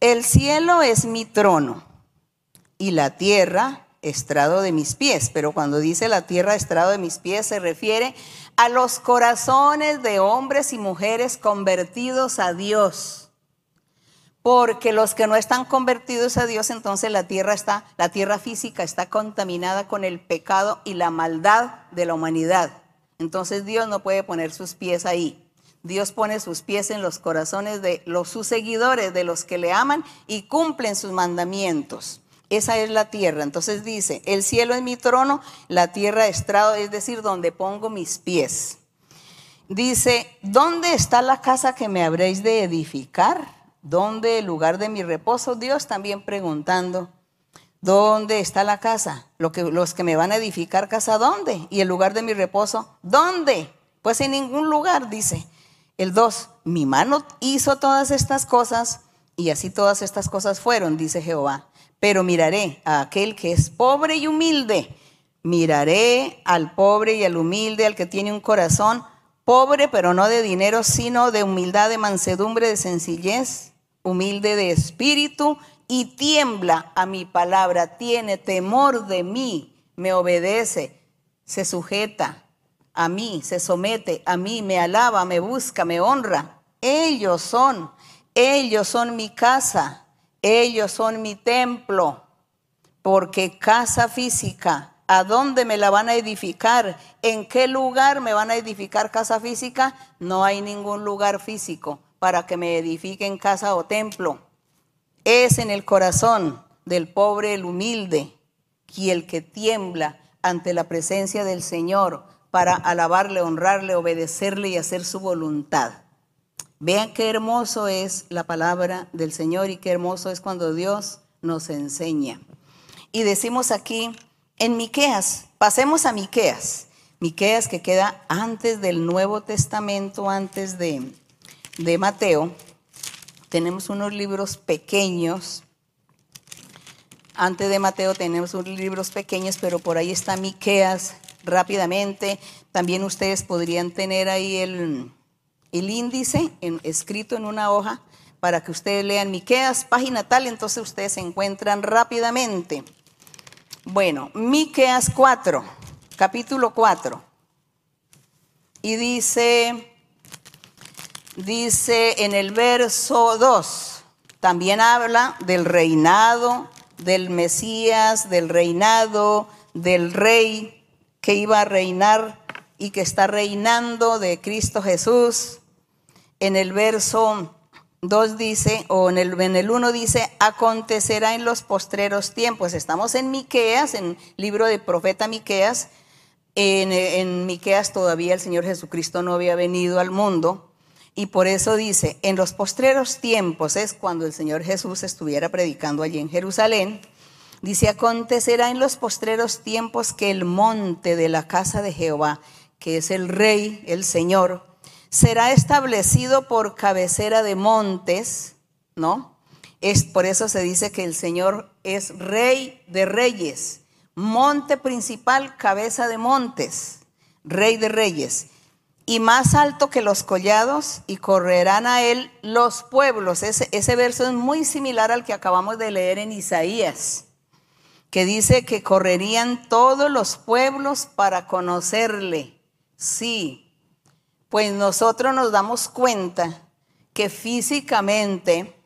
el cielo es mi trono y la tierra estrado de mis pies. Pero cuando dice la tierra estrado de mis pies se refiere a los corazones de hombres y mujeres convertidos a Dios. Porque los que no están convertidos a Dios, entonces la tierra está, la tierra física está contaminada con el pecado y la maldad de la humanidad. Entonces Dios no puede poner sus pies ahí. Dios pone sus pies en los corazones de los sus seguidores, de los que le aman y cumplen sus mandamientos. Esa es la tierra. Entonces dice, el cielo es mi trono, la tierra estrado, es decir, donde pongo mis pies. Dice, ¿dónde está la casa que me habréis de edificar? ¿Dónde el lugar de mi reposo? Dios también preguntando, ¿dónde está la casa? Lo que, los que me van a edificar casa, ¿dónde? Y el lugar de mi reposo, ¿dónde? Pues en ningún lugar, dice. El 2, mi mano hizo todas estas cosas y así todas estas cosas fueron, dice Jehová. Pero miraré a aquel que es pobre y humilde. Miraré al pobre y al humilde, al que tiene un corazón pobre, pero no de dinero, sino de humildad, de mansedumbre, de sencillez, humilde de espíritu y tiembla a mi palabra, tiene temor de mí, me obedece, se sujeta a mí, se somete a mí, me alaba, me busca, me honra. Ellos son, ellos son mi casa, ellos son mi templo, porque casa física, ¿a dónde me la van a edificar? ¿En qué lugar me van a edificar casa física? No hay ningún lugar físico para que me edifiquen casa o templo. Es en el corazón del pobre, el humilde, y el que tiembla ante la presencia del Señor para alabarle, honrarle, obedecerle y hacer su voluntad. Vean qué hermoso es la palabra del Señor y qué hermoso es cuando Dios nos enseña. Y decimos aquí en Miqueas, pasemos a Miqueas. Miqueas que queda antes del Nuevo Testamento, antes de, de Mateo. Tenemos unos libros pequeños. Antes de Mateo tenemos unos libros pequeños, pero por ahí está Miqueas rápidamente. También ustedes podrían tener ahí el, el índice escrito en una hoja para que ustedes lean Miqueas, página tal, entonces ustedes se encuentran rápidamente. Bueno, Miqueas 4, capítulo 4. Y dice, dice en el verso 2, también habla del reinado del Mesías, del reinado del rey que iba a reinar y que está reinando de Cristo Jesús. En el verso 2 dice, o en el, en el 1 dice, acontecerá en los postreros tiempos. Estamos en Miqueas, en libro del profeta Miqueas. En, en Miqueas todavía el Señor Jesucristo no había venido al mundo. Y por eso dice, en los postreros tiempos es cuando el Señor Jesús estuviera predicando allí en Jerusalén. Dice, acontecerá en los postreros tiempos que el monte de la casa de Jehová, que es el rey, el Señor, será establecido por cabecera de montes, ¿no? Es por eso se dice que el Señor es rey de reyes, monte principal, cabeza de montes, rey de reyes, y más alto que los collados, y correrán a él los pueblos. Ese, ese verso es muy similar al que acabamos de leer en Isaías que dice que correrían todos los pueblos para conocerle. Sí, pues nosotros nos damos cuenta que físicamente,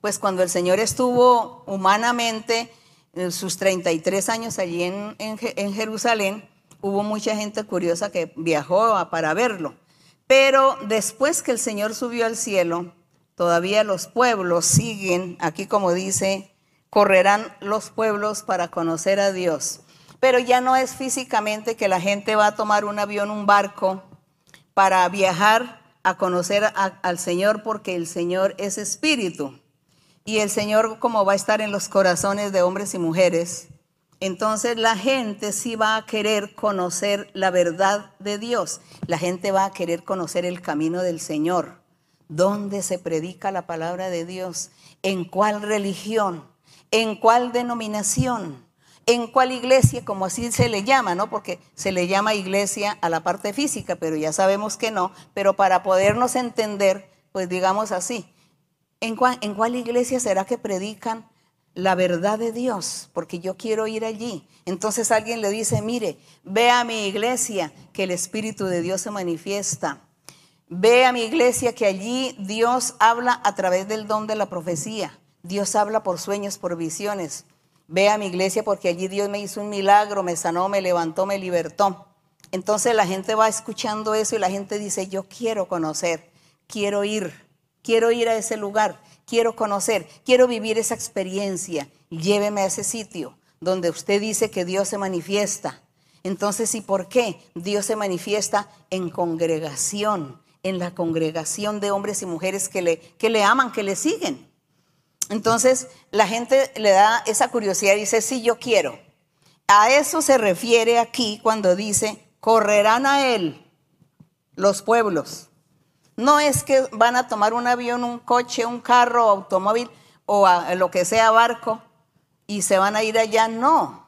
pues cuando el Señor estuvo humanamente en sus 33 años allí en, en, Jerusalén, hubo mucha gente curiosa que viajó para verlo. Pero después que el Señor subió al cielo, todavía los pueblos siguen, aquí como dice correrán los pueblos para conocer a Dios. Pero ya no es físicamente que la gente va a tomar un avión, un barco, para viajar a conocer al Señor, porque el Señor es espíritu. Y el Señor, como va a estar en los corazones de hombres y mujeres, entonces la gente sí va a querer conocer la verdad de Dios. La gente va a querer conocer el camino del Señor. ¿Dónde se predica la palabra de Dios? ¿En cuál religión? en cuál denominación, en cuál iglesia, como así se le llama, ¿no? Porque se le llama iglesia a la parte física, pero ya sabemos que no. Pero para podernos entender, pues digamos así, ¿en cuál, en cuál iglesia será que predican la verdad de Dios, porque yo quiero ir allí. Entonces alguien le dice, mire, ve a mi iglesia que el Espíritu de Dios se manifiesta. Ve a mi iglesia que allí Dios habla a través del don de la profecía. Dios habla por sueños, por visiones. Ve a mi iglesia porque allí Dios me hizo un milagro, me sanó, me levantó, me libertó. Entonces la gente va escuchando eso y la gente dice, yo quiero conocer, quiero ir, quiero ir a ese lugar, quiero conocer, quiero vivir esa experiencia. Lléveme a ese sitio donde usted dice que Dios se manifiesta. Entonces, ¿y por qué? Dios se manifiesta en congregación, en la congregación de hombres y mujeres que le, que le aman, que le siguen. Entonces, la gente le da esa curiosidad y dice, sí, yo quiero. A eso se refiere aquí cuando dice, correrán a él los pueblos. No es que van a tomar un avión, un coche, un carro, automóvil o lo que sea barco y se van a ir allá. No,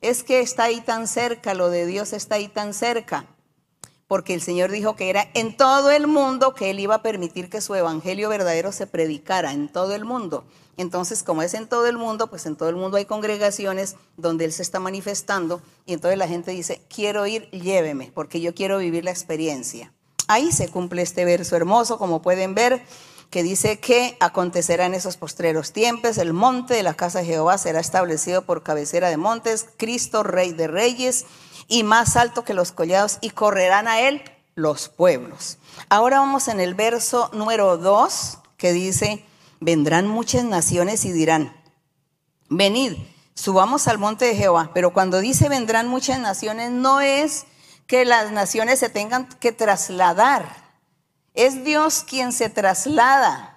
es que está ahí tan cerca, lo de Dios está ahí tan cerca. Porque el Señor dijo que era en todo el mundo que Él iba a permitir que su evangelio verdadero se predicara, en todo el mundo. Entonces, como es en todo el mundo, pues en todo el mundo hay congregaciones donde Él se está manifestando y entonces la gente dice, quiero ir, lléveme, porque yo quiero vivir la experiencia. Ahí se cumple este verso hermoso, como pueden ver, que dice que acontecerá en esos postreros tiempos, el monte de la casa de Jehová será establecido por cabecera de montes, Cristo, Rey de Reyes, y más alto que los collados, y correrán a él los pueblos. Ahora vamos en el verso número 2, que dice, vendrán muchas naciones y dirán, venid, subamos al monte de Jehová. Pero cuando dice vendrán muchas naciones, no es que las naciones se tengan que trasladar. Es Dios quien se traslada.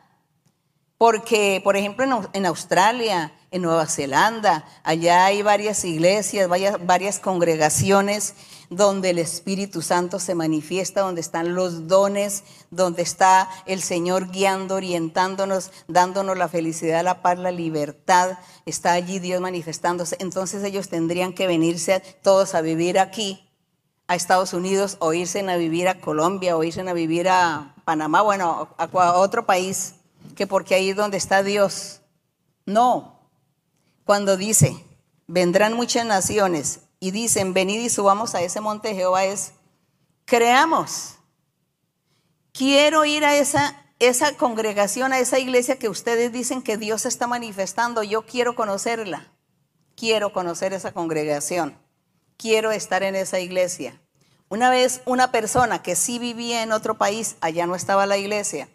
Porque, por ejemplo, en Australia, en Nueva Zelanda, allá hay varias iglesias, varias, congregaciones donde el Espíritu Santo se manifiesta, donde están los dones, donde está el Señor guiando, orientándonos, dándonos la felicidad, la paz, la libertad. Está allí Dios manifestándose. Entonces ellos tendrían que venirse todos a vivir aquí, a Estados Unidos, o irse a vivir a Colombia, o irse a vivir a Panamá, bueno, a otro país, que porque ahí es donde está Dios. No. Cuando dice, vendrán muchas naciones y dicen, venid y subamos a ese monte de Jehová, es, creamos. Quiero ir a esa, esa congregación, a esa iglesia que ustedes dicen que Dios está manifestando. Yo quiero conocerla. Quiero conocer esa congregación. Quiero estar en esa iglesia. Una vez una persona que sí vivía en otro país, allá no estaba la iglesia,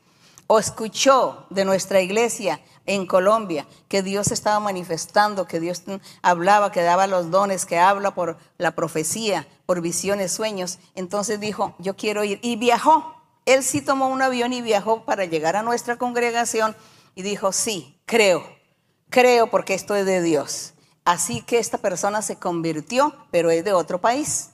o escuchó de nuestra iglesia en Colombia, que Dios estaba manifestando, que Dios hablaba, que daba los dones, que habla por la profecía, por visiones, sueños. Entonces dijo, yo quiero ir. Y viajó. Él sí tomó un avión y viajó para llegar a nuestra congregación y dijo, sí, creo, creo porque esto es de Dios. Así que esta persona se convirtió, pero es de otro país.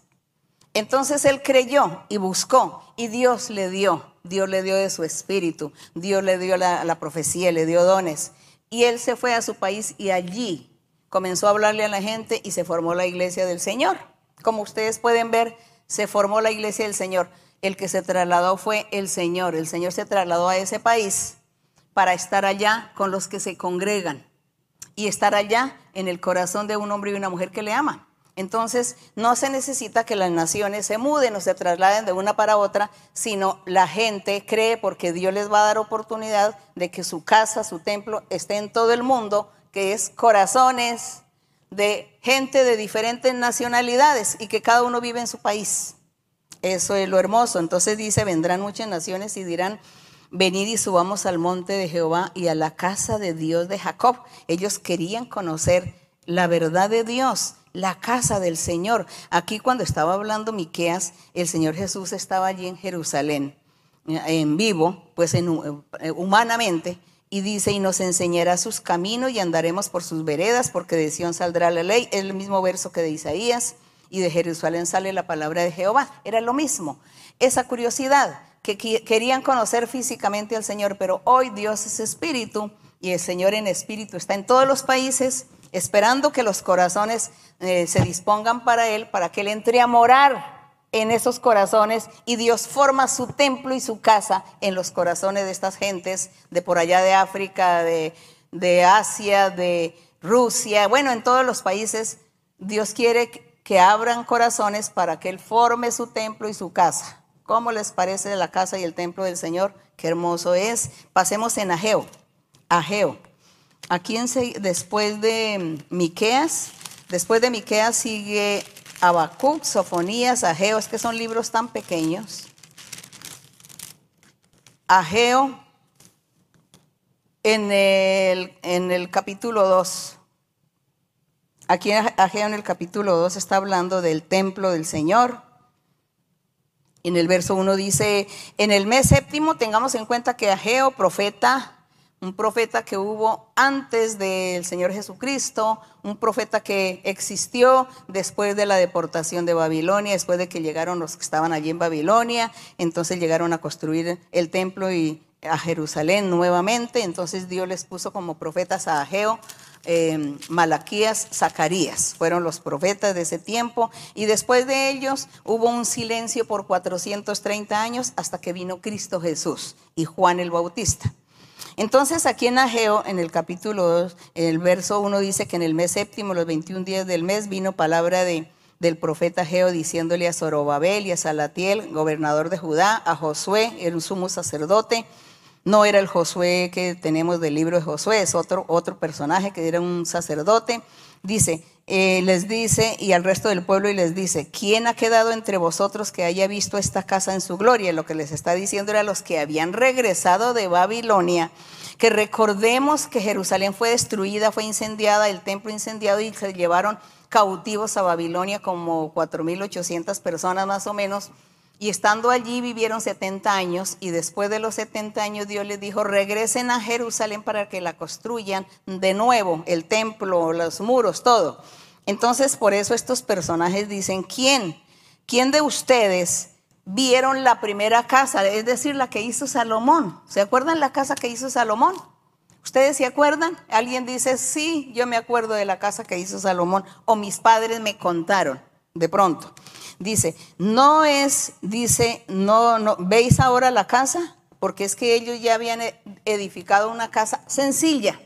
Entonces él creyó y buscó y Dios le dio Dios le dio de su espíritu, Dios le dio la, profecía, le dio dones. Y él se fue a su país y allí comenzó a hablarle a la gente y se formó la iglesia del Señor. Como ustedes pueden ver, se formó la iglesia del Señor. El que se trasladó fue el Señor. El Señor se trasladó a ese país para estar allá con los que se congregan y estar allá en el corazón de un hombre y una mujer que le ama. Entonces, no se necesita que las naciones se muden o se trasladen de una para otra, sino la gente cree porque Dios les va a dar oportunidad de que su casa, su templo esté en todo el mundo, que es corazones de gente de diferentes nacionalidades y que cada uno vive en su país. Eso es lo hermoso. Entonces dice, vendrán muchas naciones y dirán, venid y subamos al monte de Jehová y a la casa de Dios de Jacob. Ellos querían conocer la verdad de Dios la casa del Señor. Aquí cuando estaba hablando Miqueas, el Señor Jesús estaba allí en Jerusalén, en vivo, pues en, eh, humanamente, y dice, y nos enseñará sus caminos y andaremos por sus veredas, porque de Sion saldrá la ley. Es el mismo verso que de Isaías, y de Jerusalén sale la palabra de Jehová. Era lo mismo. Esa curiosidad, que querían conocer físicamente al Señor, pero hoy Dios es espíritu, y el Señor en espíritu está en todos los países esperando que los corazones eh, se dispongan para Él, para que Él entre a morar en esos corazones y Dios forma su templo y su casa en los corazones de estas gentes de por allá de África, de, Asia, de, Rusia, bueno, en todos los países, Dios quiere que abran corazones para que Él forme su templo y su casa. ¿Cómo les parece la casa y el templo del Señor? Qué hermoso es. Pasemos en Ageo. Ageo. Aquí en, después de Miqueas, después de Miqueas sigue Habacuc, Sofonías, Ageo, es que son libros tan pequeños. Ageo en el, en el capítulo 2. Aquí Ageo en el capítulo 2 está hablando del templo del Señor. En el verso 1 dice, en el mes séptimo tengamos en cuenta que Ageo, profeta, un profeta que hubo antes del Señor Jesucristo, un profeta que existió después de la deportación de Babilonia, después de que llegaron los que estaban allí en Babilonia, entonces llegaron a construir el templo y a Jerusalén nuevamente, entonces Dios les puso como profetas a Ageo, eh, Malaquías, Zacarías, fueron los profetas de ese tiempo, y después de ellos hubo un silencio por 430 años hasta que vino Cristo Jesús y Juan el Bautista. Entonces aquí en Ageo, en el capítulo 2, en el verso 1 dice que en el mes séptimo, los 21 días del mes, vino palabra de, del profeta Ageo diciéndole a Zorobabel y a Salatiel, gobernador de Judá, a Josué, el sumo sacerdote, no era el Josué que tenemos del libro de Josué, es otro, otro personaje que era un sacerdote. Dice, eh, les dice, y al resto del pueblo, y les dice, ¿quién ha quedado entre vosotros que haya visto esta casa en su gloria? Lo que les está diciendo era los que habían regresado de Babilonia, que recordemos que Jerusalén fue destruida, fue incendiada, el templo incendiado y se llevaron cautivos a Babilonia como 4.800 personas más o menos. Y estando allí vivieron 70 años y después de los 70 años Dios les dijo, regresen a Jerusalén para que la construyan de nuevo, el templo, los muros, todo. Entonces por eso estos personajes dicen, ¿quién? ¿Quién de ustedes vieron la primera casa? Es decir, la que hizo Salomón. ¿Se acuerdan la casa que hizo Salomón? ¿Ustedes se acuerdan? Alguien dice, sí, yo me acuerdo de la casa que hizo Salomón o mis padres me contaron de pronto. Dice, no es, dice, no, no, ¿veis ahora la casa? Porque es que ellos ya habían edificado una casa sencilla,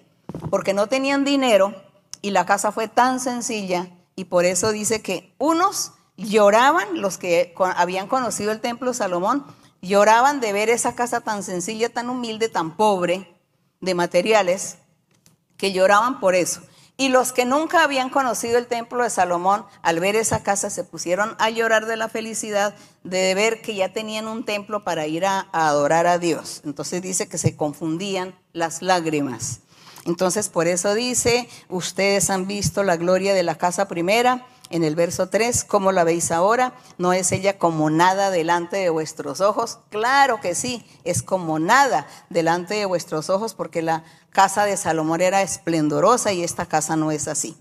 porque no tenían dinero y la casa fue tan sencilla y por eso dice que unos lloraban, los que habían conocido el templo de Salomón, lloraban de ver esa casa tan sencilla, tan humilde, tan pobre de materiales, que lloraban por eso. Y los que nunca habían conocido el templo de Salomón, al ver esa casa, se pusieron a llorar de la felicidad de ver que ya tenían un templo para ir a, adorar a Dios. Entonces dice que se confundían las lágrimas. Entonces por eso dice, ustedes han visto la gloria de la casa primera en el verso 3, ¿cómo la veis ahora? ¿No es ella como nada delante de vuestros ojos? Claro que sí, es como nada delante de vuestros ojos porque la casa de Salomón era esplendorosa y esta casa no es así.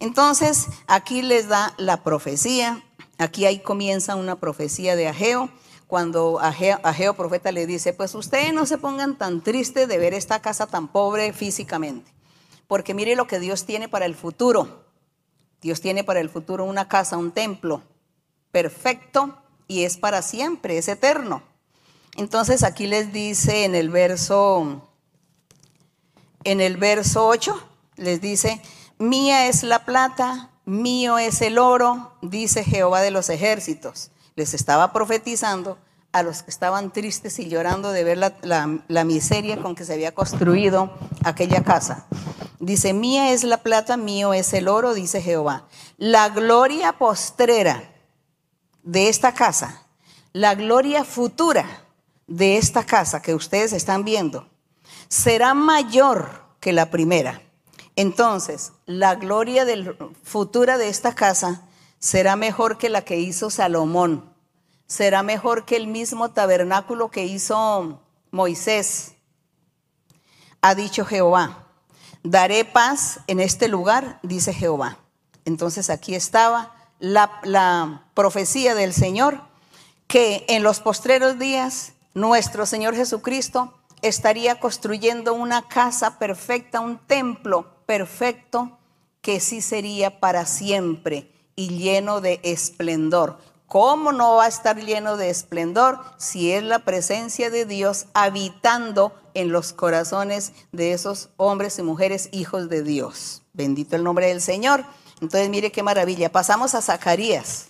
Entonces, aquí les da la profecía, aquí ahí comienza una profecía de Ageo, cuando Ageo, Ageo profeta le dice, pues ustedes no se pongan tan tristes de ver esta casa tan pobre físicamente, porque mire lo que Dios tiene para el futuro. Dios tiene para el futuro una casa, un templo perfecto y es para siempre, es eterno. Entonces aquí les dice en el verso en el verso 8 les dice, "Mía es la plata, mío es el oro", dice Jehová de los ejércitos. Les estaba profetizando a los que estaban tristes y llorando de ver la, la miseria con que se había construido aquella casa. Dice, mía es la plata, mío es el oro, dice Jehová. La gloria postrera de esta casa, la gloria futura de esta casa que ustedes están viendo, será mayor que la primera. Entonces, la gloria del, futura de esta casa será mejor que la que hizo Salomón, será mejor que el mismo tabernáculo que hizo Moisés, ha dicho Jehová. Daré paz en este lugar, dice Jehová. Entonces aquí estaba la, profecía del Señor, que en los postreros días nuestro Señor Jesucristo estaría construyendo una casa perfecta, un templo perfecto, que sí sería para siempre y lleno de esplendor. ¿Cómo no va a estar lleno de esplendor si es la presencia de Dios habitando en los corazones de esos hombres y mujeres hijos de Dios. Bendito el nombre del Señor. Entonces mire qué maravilla. Pasamos a Zacarías.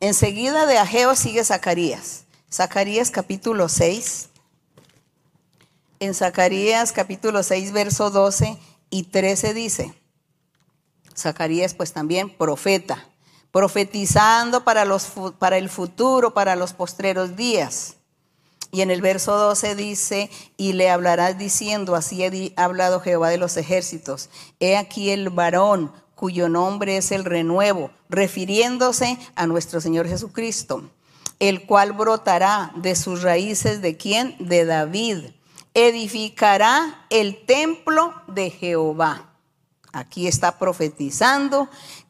Enseguida de Ageo sigue Zacarías. Zacarías capítulo 6. En Zacarías capítulo 6, verso 12 y 13 dice, Zacarías pues también profeta, profetizando para, los, para el futuro, para los postreros días. Y en el verso 12 dice, y le hablarás diciendo, así ha hablado Jehová de los ejércitos, he aquí el varón cuyo nombre es el renuevo, refiriéndose a nuestro Señor Jesucristo, el cual brotará de sus raíces de quién? De David. Edificará el templo de Jehová. Aquí está profetizando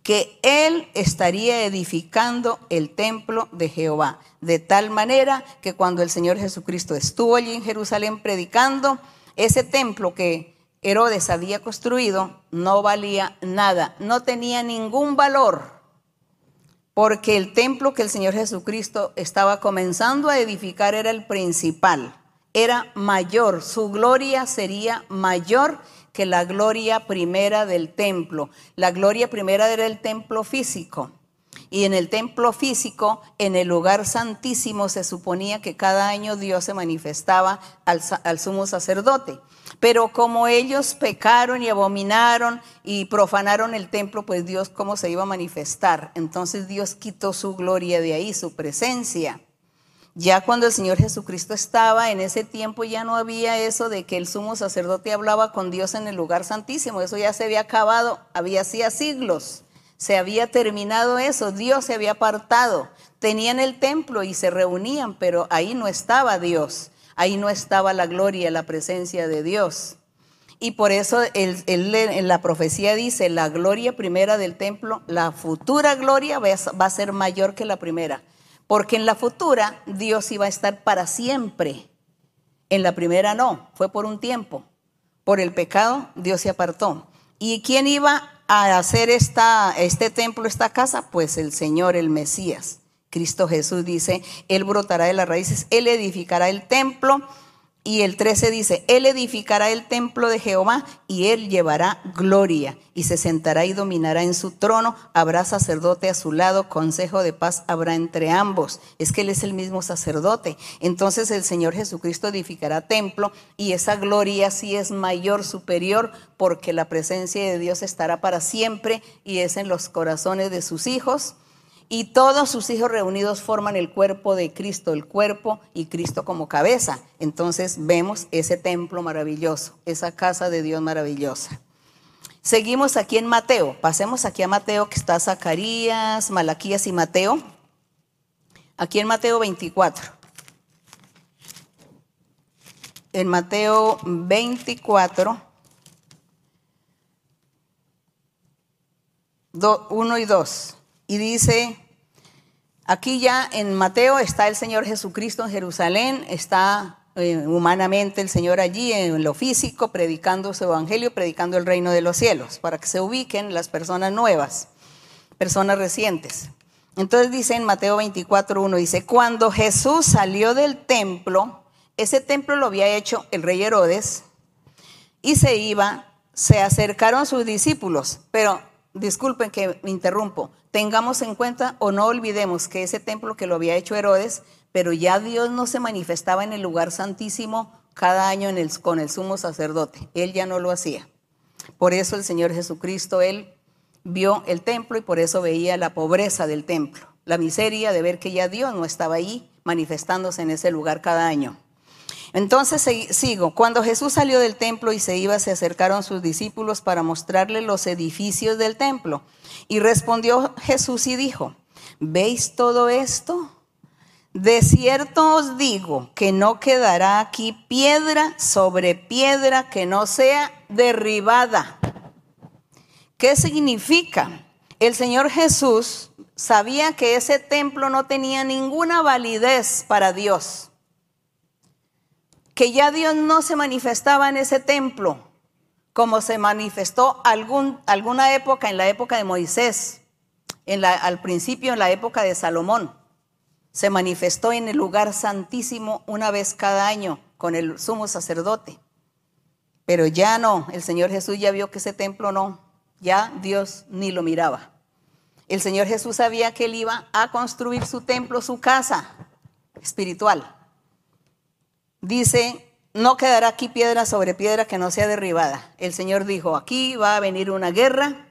que él estaría edificando el templo de Jehová. De tal manera que cuando el Señor Jesucristo estuvo allí en Jerusalén predicando, ese templo que Herodes había construido no valía nada, no tenía ningún valor, porque el templo que el Señor Jesucristo estaba comenzando a edificar era el principal, era mayor, su gloria sería mayor que la gloria primera del templo. La gloria primera era el templo físico. Y en el templo físico, en el lugar santísimo, se suponía que cada año Dios se manifestaba al, al sumo sacerdote. Pero como ellos pecaron y abominaron y profanaron el templo, pues Dios cómo se iba a manifestar. Entonces Dios quitó su gloria de ahí, su presencia. Ya cuando el Señor Jesucristo estaba en ese tiempo ya no había eso de que el sumo sacerdote hablaba con Dios en el lugar santísimo. Eso ya se había acabado, había hacía siglos. Se había terminado eso, Dios se había apartado. Tenían el templo y se reunían, pero ahí no estaba Dios. Ahí no estaba la gloria, la presencia de Dios. Y por eso en la profecía dice, la gloria primera del templo, la futura gloria va a ser mayor que la primera. Porque en la futura Dios iba a estar para siempre. En la primera no, fue por un tiempo. Por el pecado Dios se apartó. ¿Y quién iba a hacer esta, este templo, esta casa? Pues el Señor, el Mesías. Cristo Jesús dice, Él brotará de las raíces, Él edificará el templo. Y el 13 dice, Él edificará el templo de Jehová y Él llevará gloria y se sentará y dominará en su trono. Habrá sacerdote a su lado, consejo de paz habrá entre ambos. Es que Él es el mismo sacerdote. Entonces el Señor Jesucristo edificará templo y esa gloria sí es mayor, superior, porque la presencia de Dios estará para siempre y es en los corazones de sus hijos y todos sus hijos reunidos forman el cuerpo de Cristo, el cuerpo y Cristo como cabeza. Entonces vemos ese templo maravilloso, esa casa de Dios maravillosa. Seguimos aquí en Mateo. Pasemos aquí a Mateo, que está Zacarías, Malaquías y Mateo. Aquí en Mateo 24. En Mateo 24, 1 y 2. Y dice, aquí ya en Mateo está el Señor Jesucristo en Jerusalén, está eh, humanamente el Señor allí en lo físico, predicando su evangelio, predicando el reino de los cielos, para que se ubiquen las personas nuevas, personas recientes. Entonces dice en Mateo 24.1, dice, cuando Jesús salió del templo, ese templo lo había hecho el rey Herodes, y se iba, se acercaron sus discípulos, pero disculpen que me interrumpo, tengamos en cuenta o no olvidemos que ese templo que lo había hecho Herodes, pero ya Dios no se manifestaba en el lugar santísimo cada año en el, con el sumo sacerdote. Él ya no lo hacía. Por eso el Señor Jesucristo, Él vio el templo y por eso veía la pobreza del templo, la miseria de ver que ya Dios no estaba ahí manifestándose en ese lugar cada año. Entonces sigo. Cuando Jesús salió del templo y se iba, se acercaron sus discípulos para mostrarle los edificios del templo. Y respondió Jesús y dijo, ¿veis todo esto? De cierto os digo que no quedará aquí piedra sobre piedra que no sea derribada. ¿Qué significa? El Señor Jesús sabía que ese templo no tenía ninguna validez para Dios que ya Dios no se manifestaba en ese templo como se manifestó algún, alguna época, en la época de Moisés, en la, al principio en la época de Salomón. Se manifestó en el lugar santísimo una vez cada año, con el sumo sacerdote. Pero ya no, el Señor Jesús ya vio que ese templo no, ya Dios ni lo miraba. El Señor Jesús sabía que él iba a construir su templo, su casa espiritual. Dice, no quedará aquí piedra sobre piedra que no sea derribada. El Señor dijo, aquí va a venir una guerra,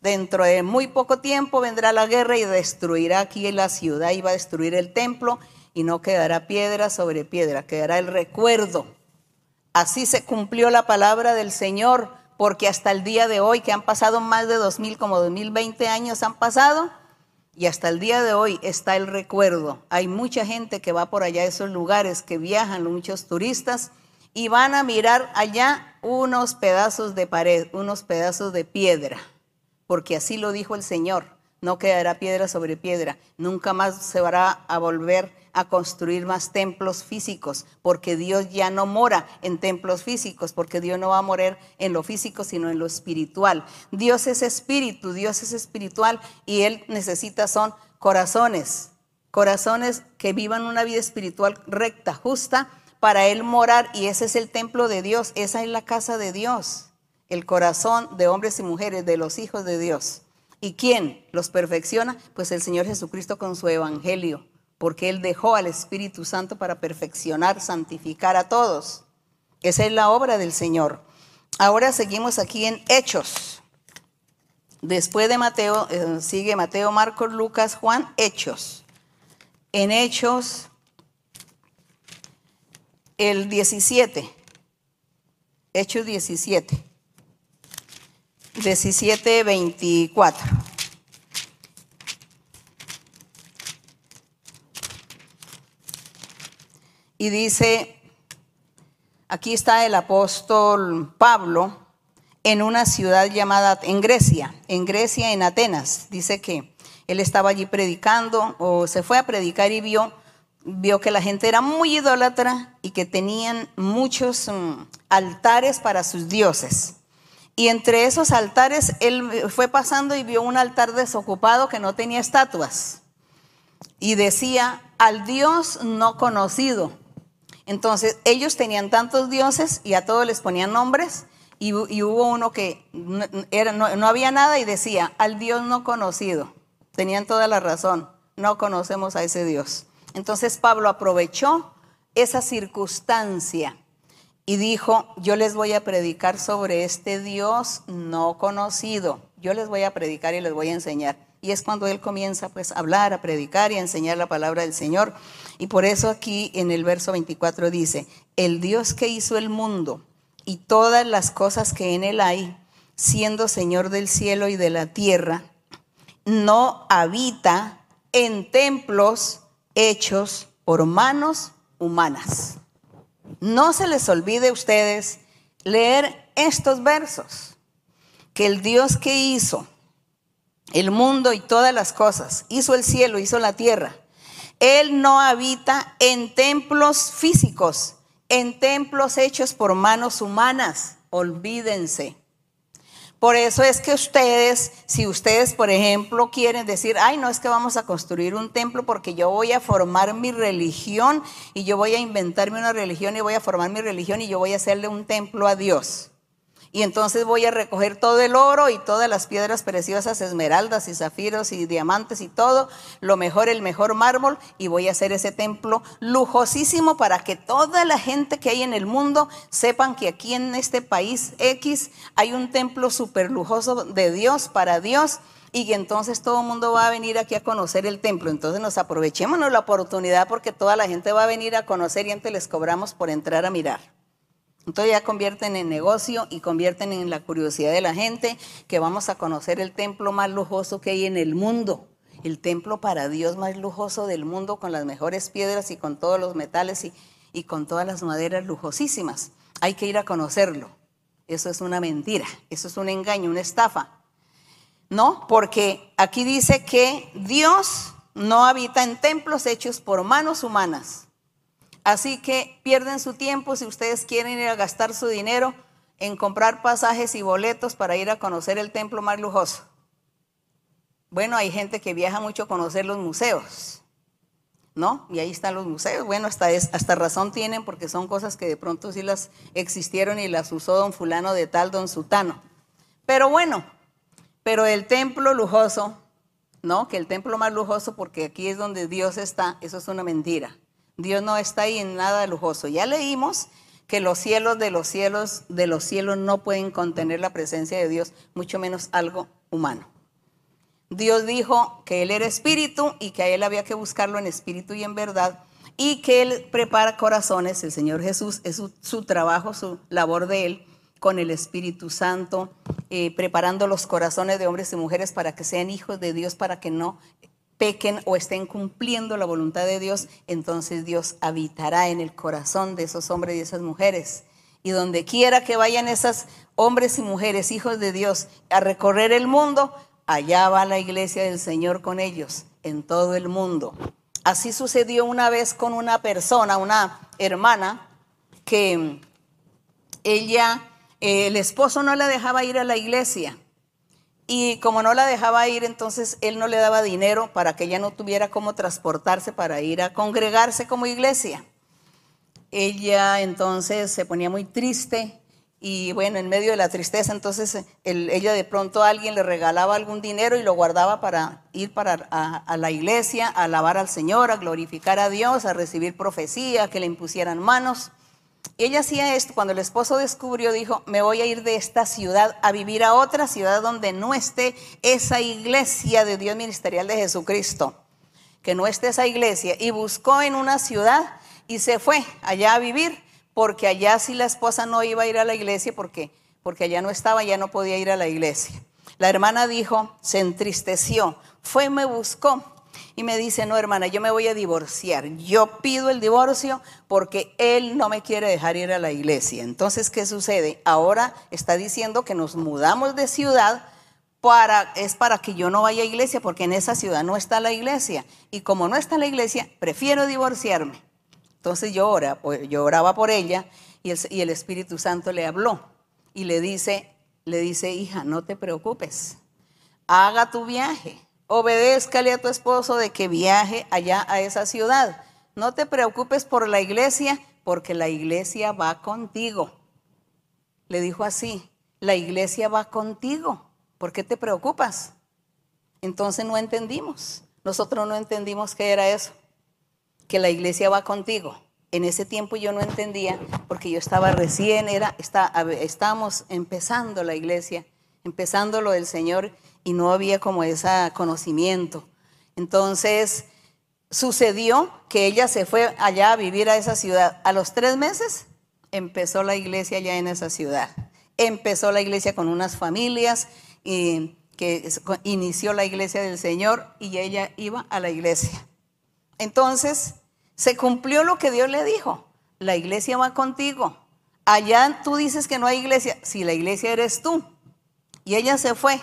dentro de muy poco tiempo vendrá la guerra y destruirá aquí la ciudad y va a destruir el templo y no quedará piedra sobre piedra, quedará el recuerdo. Así se cumplió la palabra del Señor, porque hasta el día de hoy, que han pasado más de 2000, como 2020 años han pasado, y hasta el día de hoy está el recuerdo. Hay mucha gente que va por allá a esos lugares, que viajan, muchos turistas, y van a mirar allá unos pedazos de pared, unos pedazos de piedra, porque así lo dijo el Señor. No quedará piedra sobre piedra, nunca más se va a volver a construir más templos físicos, porque Dios ya no mora en templos físicos, porque Dios no va a morir en lo físico, sino en lo espiritual. Dios es espíritu, Dios es espiritual y Él necesita son corazones, corazones que vivan una vida espiritual recta, justa, para Él morar y ese es el templo de Dios, esa es la casa de Dios, el corazón de hombres y mujeres, de los hijos de Dios. ¿Y quién los perfecciona? Pues el Señor Jesucristo con su evangelio porque Él dejó al Espíritu Santo para perfeccionar, santificar a todos. Esa es la obra del Señor. Ahora seguimos aquí en Hechos. Después de Mateo, eh, sigue Mateo, Marcos, Lucas, Juan, Hechos. En Hechos, el 17. Hechos 17. 17, 24. Y dice, aquí está el apóstol Pablo en una ciudad llamada, en Grecia, en Grecia, en Atenas. Dice que él estaba allí predicando o se fue a predicar y vio, vio que la gente era muy idólatra y que tenían muchos mm, altares para sus dioses. Y entre esos altares él fue pasando y vio un altar desocupado que no tenía estatuas. Y decía, al Dios no conocido. Entonces, ellos tenían tantos dioses y a todos les ponían nombres. Y, hubo uno que no, no, había nada y decía, al Dios no conocido. Tenían toda la razón, no conocemos a ese Dios. Entonces Pablo aprovechó esa circunstancia y dijo, yo les voy a predicar sobre este Dios no conocido. Yo les voy a predicar y les voy a enseñar. Y es cuando él comienza pues a hablar, a predicar y a enseñar la palabra del Señor. Y por eso aquí en el verso 24 dice, el Dios que hizo el mundo y todas las cosas que en él hay, siendo Señor del cielo y de la tierra, no habita en templos hechos por manos humanas. No se les olvide a ustedes leer estos versos, que el Dios que hizo el mundo y todas las cosas, hizo el cielo, hizo la tierra, él no habita en templos físicos, en templos hechos por manos humanas. Olvídense. Por eso es que ustedes, si ustedes, por ejemplo, quieren decir, ay, no es que vamos a construir un templo porque yo voy a formar mi religión y yo voy a inventarme una religión y voy a formar mi religión y yo voy a hacerle un templo a Dios. Y entonces voy a recoger todo el oro y todas las piedras preciosas, esmeraldas y zafiros y diamantes y todo, lo mejor, el mejor mármol, y voy a hacer ese templo lujosísimo para que toda la gente que hay en el mundo sepan que aquí en este país X hay un templo súper lujoso de Dios, para Dios, y entonces todo el mundo va a venir aquí a conocer el templo. Entonces nos aprovechémonos la oportunidad porque toda la gente va a venir a conocer y antes les cobramos por entrar a mirar. Entonces ya convierten en negocio y convierten en la curiosidad de la gente que vamos a conocer el templo más lujoso que hay en el mundo, el templo para Dios más lujoso del mundo con las mejores piedras y con todos los metales y, y con todas las maderas lujosísimas. Hay que ir a conocerlo. Eso es una mentira, eso es un engaño, una estafa. No, porque aquí dice que Dios no habita en templos hechos por manos humanas Así que pierden su tiempo si ustedes quieren ir a gastar su dinero en comprar pasajes y boletos para ir a conocer el templo más lujoso. Bueno, hay gente que viaja mucho a conocer los museos. ¿no? Y ahí están los museos. Bueno, hasta, hasta razón tienen porque son cosas que de pronto sí las existieron y las usó don fulano de tal, don sutano. Pero bueno, pero el templo lujoso, ¿no? Que el templo más lujoso porque aquí es donde Dios está, eso es una mentira. Dios no está ahí en nada lujoso. Ya leímos que los cielos de los cielos de los cielos no pueden contener la presencia de Dios, mucho menos algo humano. Dios dijo que Él era espíritu y que a Él había que buscarlo en espíritu y en verdad y que Él prepara corazones, el Señor Jesús, es su, trabajo, su labor de Él con el Espíritu Santo, eh, preparando los corazones de hombres y mujeres para que sean hijos de Dios, para que no pequen o estén cumpliendo la voluntad de Dios, entonces Dios habitará en el corazón de esos hombres y esas mujeres. Y donde quiera que vayan esos hombres y mujeres, hijos de Dios, a recorrer el mundo, allá va la iglesia del Señor con ellos, en todo el mundo. Así sucedió una vez con una persona, una hermana, que ella, eh, el esposo no la dejaba ir a la iglesia y como no la dejaba ir, entonces él no le daba dinero para que ella no tuviera cómo transportarse para ir a congregarse como iglesia. Ella entonces se ponía muy triste y bueno, en medio de la tristeza, entonces ella de pronto a alguien le regalaba algún dinero y lo guardaba para ir para a, la iglesia, a alabar al Señor, a glorificar a Dios, a recibir profecía, que le impusieran manos ella hacía esto, cuando el esposo descubrió, dijo, me voy a ir de esta ciudad a vivir a otra ciudad donde no esté esa iglesia de Dios ministerial de Jesucristo, que no esté esa iglesia. Y buscó en una ciudad y se fue allá a vivir, porque allá sí la esposa no iba a ir a la iglesia, porque, porque allá no estaba, ya no podía ir a la iglesia. La hermana dijo, se entristeció, fue, me buscó y me dice, no hermana, yo me voy a divorciar. Yo pido el divorcio porque él no me quiere dejar ir a la iglesia. Entonces, ¿qué sucede? Ahora está diciendo que nos mudamos de ciudad para, es para que yo no vaya a iglesia porque en esa ciudad no está la iglesia. Y como no está la iglesia, prefiero divorciarme. Entonces yo, pues, yo oraba por ella y el, y el Espíritu Santo le habló y le dice, le dice, hija, no te preocupes, haga tu viaje obedézcale a tu esposo de que viaje allá a esa ciudad. No te preocupes por la iglesia, porque la iglesia va contigo. Le dijo así, la iglesia va contigo. ¿Por qué te preocupas? Entonces no entendimos. Nosotros no entendimos qué era eso, que la iglesia va contigo. En ese tiempo yo no entendía porque yo estaba recién, era, está, estábamos empezando la iglesia, empezando lo del Señor y no había como ese conocimiento. Entonces sucedió que ella se fue allá a vivir a esa ciudad. A los tres meses empezó la iglesia allá en esa ciudad. Empezó la iglesia con unas familias y que inició la iglesia del Señor y ella iba a la iglesia. Entonces se cumplió lo que Dios le dijo. La iglesia va contigo. Allá tú dices que no hay iglesia. Si la iglesia eres tú. Y ella se fue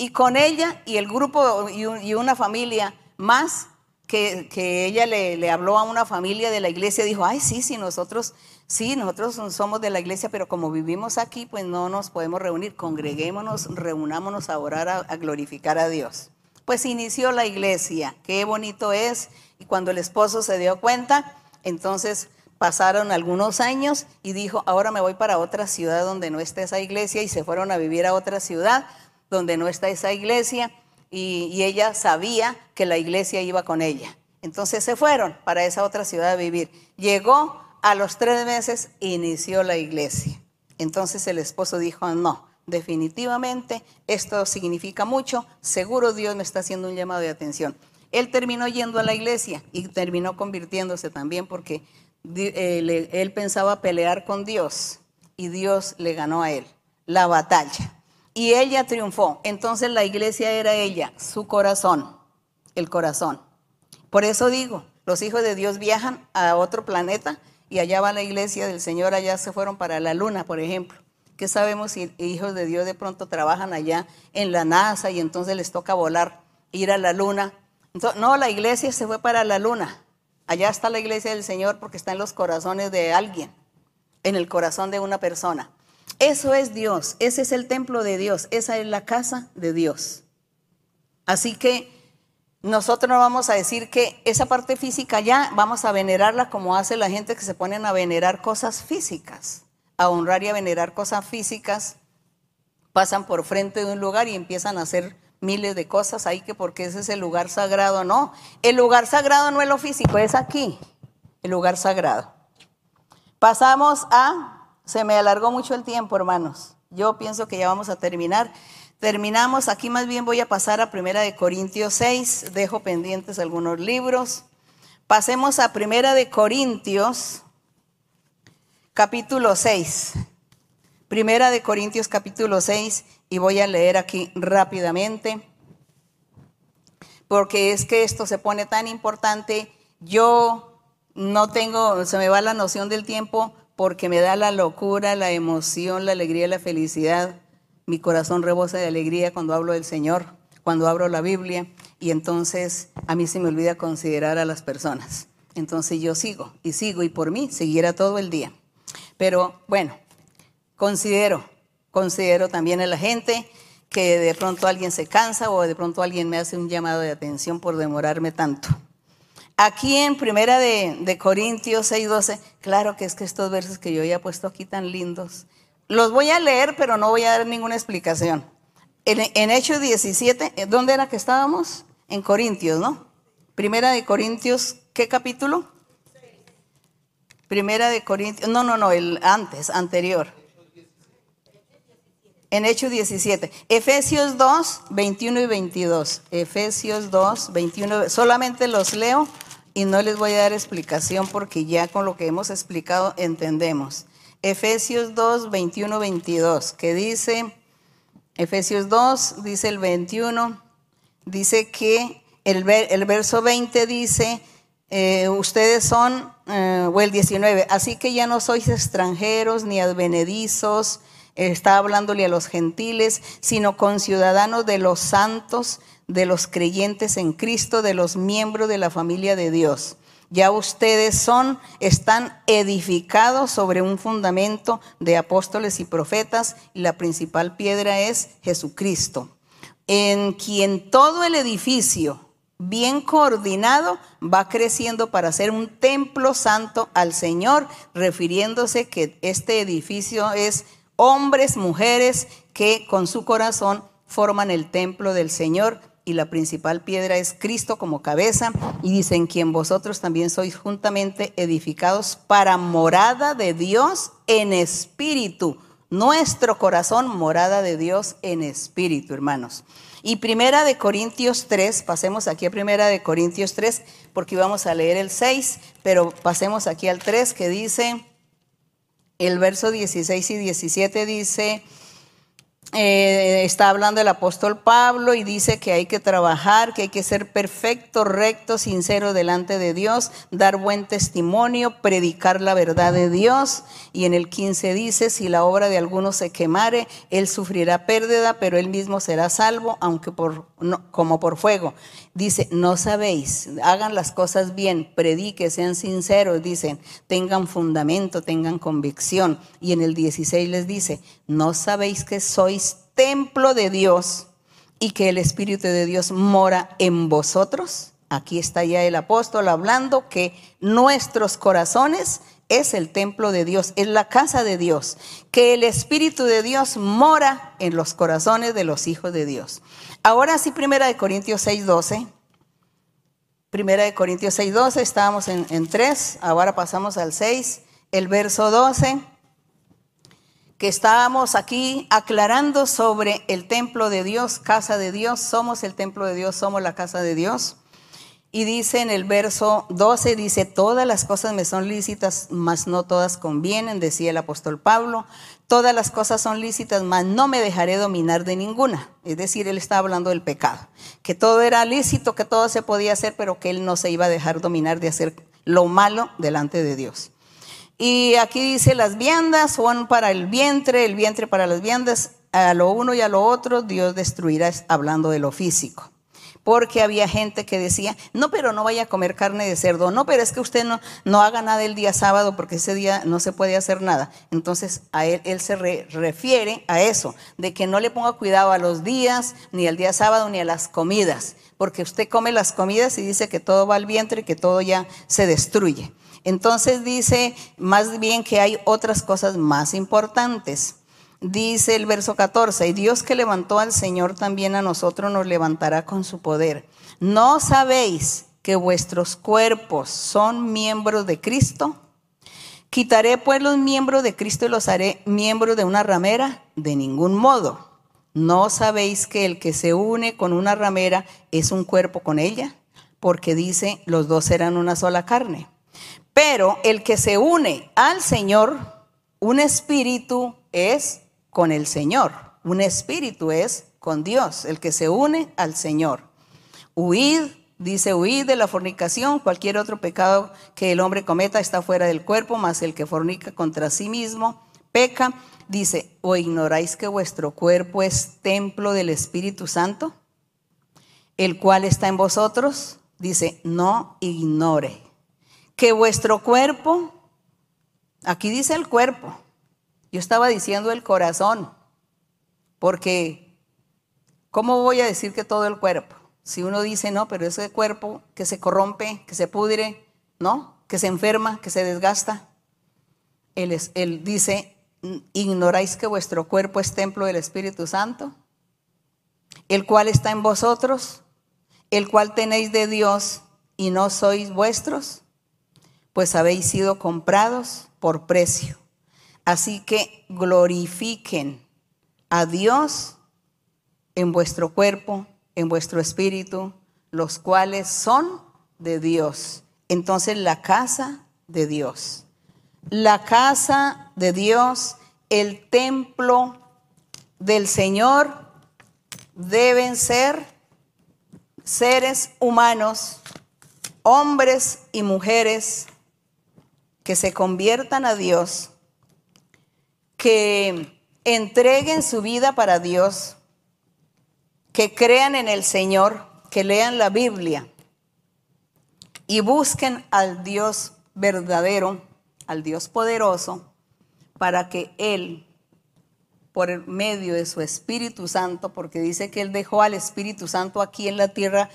y con ella y el grupo y, una familia más que, ella le, habló a una familia de la iglesia, dijo, ay, sí, sí, nosotros, sí, nosotros somos de la iglesia, pero como vivimos aquí, pues no nos podemos reunir, congreguémonos, reunámonos a orar, a, a glorificar a Dios. Pues inició la iglesia, qué bonito es, y cuando el esposo se dio cuenta, entonces pasaron algunos años y dijo, ahora me voy para otra ciudad donde no esté esa iglesia, y se fueron a vivir a otra ciudad donde no está esa iglesia y, ella sabía que la iglesia iba con ella. Entonces se fueron para esa otra ciudad a vivir. Llegó a los tres meses, inició la iglesia. Entonces el esposo dijo, no, definitivamente esto significa mucho, seguro Dios me está haciendo un llamado de atención. Él terminó yendo a la iglesia y terminó convirtiéndose también porque eh, él pensaba pelear con Dios y Dios le ganó a él la batalla y ella triunfó. Entonces la iglesia era ella, su corazón, el corazón. Por eso digo, los hijos de Dios viajan a otro planeta y allá va la iglesia del Señor, allá se fueron para la luna, por ejemplo. ¿Qué sabemos si hijos de Dios de pronto trabajan allá en la NASA y entonces les toca volar, ir a la luna? no, la iglesia se fue para la luna. Allá está la iglesia del Señor porque está en los corazones de alguien, en el corazón de una persona. Eso es Dios, ese es el templo de Dios, esa es la casa de Dios. Así que nosotros no vamos a decir que esa parte física ya vamos a venerarla como hace la gente que se ponen a venerar cosas físicas, a honrar y a venerar cosas físicas, pasan por frente de un lugar y empiezan a hacer miles de cosas ahí que porque ese es el lugar sagrado, no. El lugar sagrado no es lo físico, es aquí, el lugar sagrado. Pasamos a, se me alargó mucho el tiempo, hermanos. Yo pienso que ya vamos a terminar. Terminamos, aquí más bien voy a pasar a Primera de Corintios 6, dejo pendientes algunos libros. Pasemos a Primera de Corintios, capítulo 6. Primera de Corintios, capítulo 6, y voy a leer aquí rápidamente, porque es que esto se pone tan importante. Yo no tengo, se me va la noción del tiempo porque me da la locura, la emoción, la alegría, la felicidad mi corazón rebosa de alegría cuando hablo del Señor, cuando abro la Biblia y entonces a mí se me olvida considerar a las personas. Entonces yo sigo y sigo y por mí siguiera todo el día. Pero bueno, considero, considero también a la gente que de pronto alguien se cansa o de pronto alguien me hace un llamado de atención por demorarme tanto. Aquí en Primera de, de Corintios 6:12, claro que es que estos versos que yo ya he puesto aquí tan lindos, los voy a leer, pero no voy a dar ninguna explicación. En, Hechos 17, ¿dónde era que estábamos? En Corintios, ¿no? Primera de Corintios, ¿qué capítulo? Primera de Corintios, no, no, no, el antes, anterior. En Hechos 17. Efesios 2, 21 y 22. Efesios 2, 21. Solamente los leo y no les voy a dar explicación porque ya con lo que hemos explicado entendemos. Efesios 2, 21, 22, que dice, Efesios 2, dice el 21, dice que el, el verso 20 dice, eh, ustedes son, eh, o el 19, así que ya no sois extranjeros ni advenedizos, está hablándole a los gentiles, sino conciudadanos de los santos, de los creyentes en Cristo, de los miembros de la familia de Dios. Ya ustedes son, están edificados sobre un fundamento de apóstoles y profetas y la principal piedra es Jesucristo, en quien todo el edificio bien coordinado va creciendo para ser un templo santo al Señor, refiriéndose que este edificio es hombres, mujeres que con su corazón forman el templo del Señor y la principal piedra es Cristo como cabeza, y dicen quien vosotros también sois juntamente edificados para morada de Dios en espíritu. Nuestro corazón, morada de Dios en espíritu, hermanos. Y primera de Corintios 3, pasemos aquí a primera de Corintios 3, porque íbamos a leer el 6, pero pasemos aquí al 3 que dice, el verso 16 y 17 dice, eh, está hablando el apóstol Pablo y dice que hay que trabajar, que hay que ser perfecto, recto, sincero delante de Dios, dar buen testimonio, predicar la verdad de Dios. Y en el 15 dice, si la obra de alguno se quemare, él sufrirá pérdida, pero él mismo será salvo, aunque por, como por fuego. Dice, no sabéis, hagan las cosas bien, predique, sean sinceros, dicen, tengan fundamento, tengan convicción. Y en el 16 les dice, no sabéis que sois templo de Dios y que el Espíritu de Dios mora en vosotros. Aquí está ya el apóstol hablando que nuestros corazones es el templo de Dios, es la casa de Dios, que el Espíritu de Dios mora en los corazones de los hijos de Dios. Ahora sí, Primera de Corintios 6.12. Primera de Corintios 6.12, estábamos en, en 3, ahora pasamos al 6, el verso 12 que estábamos aquí aclarando sobre el templo de Dios, casa de Dios, somos el templo de Dios, somos la casa de Dios. Y dice en el verso 12, dice, todas las cosas me son lícitas, mas no todas convienen, decía el apóstol Pablo. Todas las cosas son lícitas, mas no me dejaré dominar de ninguna. Es decir, él está hablando del pecado, que todo era lícito, que todo se podía hacer, pero que él no se iba a dejar dominar de hacer lo malo delante de Dios. Y aquí dice, las viandas son para el vientre, el vientre para las viandas, a lo uno y a lo otro Dios destruirá, hablando de lo físico. porque había gente que decía, no, pero no vaya a comer carne de cerdo, no, pero es que usted no, no haga nada el día sábado porque ese día no se puede hacer nada. Entonces a él, él se refiere a eso, de que no le ponga cuidado a los días, ni al día sábado, ni a las comidas, porque usted come las comidas y dice que todo va al vientre y que todo ya se destruye. Entonces dice más bien que hay otras cosas más importantes. Dice el verso 14, y Dios que levantó al Señor también a nosotros nos levantará con su poder. ¿No sabéis que vuestros cuerpos son miembros de Cristo? ¿Quitaré pues los miembros de Cristo y los haré miembros de una ramera? De ningún modo. ¿No sabéis que el que se une con una ramera es un cuerpo con ella? Porque dice, los dos serán una sola carne. Pero el que se une al Señor, un espíritu es con el Señor. Un espíritu es con Dios, el que se une al Señor. Huid, dice, huid de la fornicación, cualquier otro pecado que el hombre cometa está fuera del cuerpo, más el que fornica contra sí mismo peca. Dice, ¿o ignoráis que vuestro cuerpo es templo del Espíritu Santo, el cual está en vosotros? Dice, no ignore que vuestro cuerpo, aquí dice el cuerpo, yo estaba diciendo el corazón, porque ¿cómo voy a decir que todo el cuerpo? Si uno dice, no, pero ese cuerpo que se corrompe, que se pudre, ¿no? Que se enferma, que se desgasta. Él, él dice, ignoráis que vuestro cuerpo es templo del Espíritu Santo, el cual está en vosotros, el cual tenéis de Dios y no sois vuestros, pues habéis sido comprados por precio. Así que glorifiquen a Dios en vuestro cuerpo, en vuestro espíritu, los cuales son de Dios. Entonces la casa de Dios. La casa de Dios, el templo del Señor, deben ser seres humanos, hombres y mujeres que se conviertan a Dios que entreguen su vida para Dios, que crean en el Señor, que lean la Biblia y busquen al Dios verdadero, al Dios poderoso, para que Él, por medio de su Espíritu Santo, porque dice que Él dejó al Espíritu Santo aquí en la tierra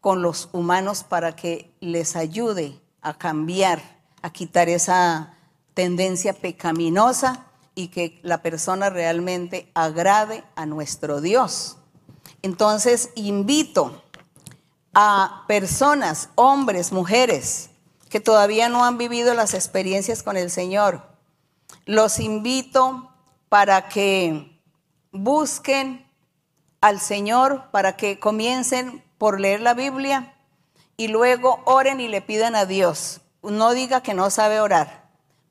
con los humanos para que les ayude a cambiar, a quitar esa tendencia pecaminosa y que la persona realmente agrade a nuestro Dios. Entonces invito a personas, hombres, mujeres, que todavía no han vivido las experiencias con el Señor. Los invito para que busquen al Señor, para que comiencen por leer la Biblia y luego oren y le pidan a Dios. No diga que no sabe orar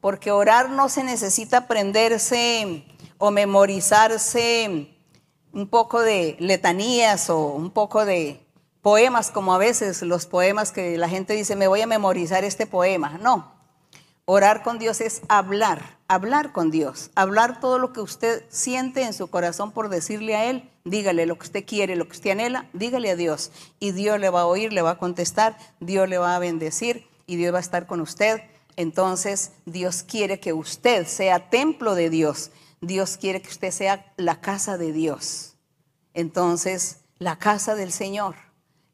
porque orar no se necesita aprenderse o memorizarse un poco de letanías o un poco de poemas, como a veces los poemas que la gente dice, me voy a memorizar este poema. No, orar con Dios es hablar, hablar con Dios, hablar todo lo que usted siente en su corazón por decirle a Él, dígale lo que usted quiere, lo que usted anhela, dígale a Dios. Y Dios le va a oír, le va a contestar, Dios le va a bendecir y Dios va a estar con usted entonces Dios quiere que usted sea templo de Dios. Dios quiere que usted sea la casa de Dios. Entonces, la casa del Señor,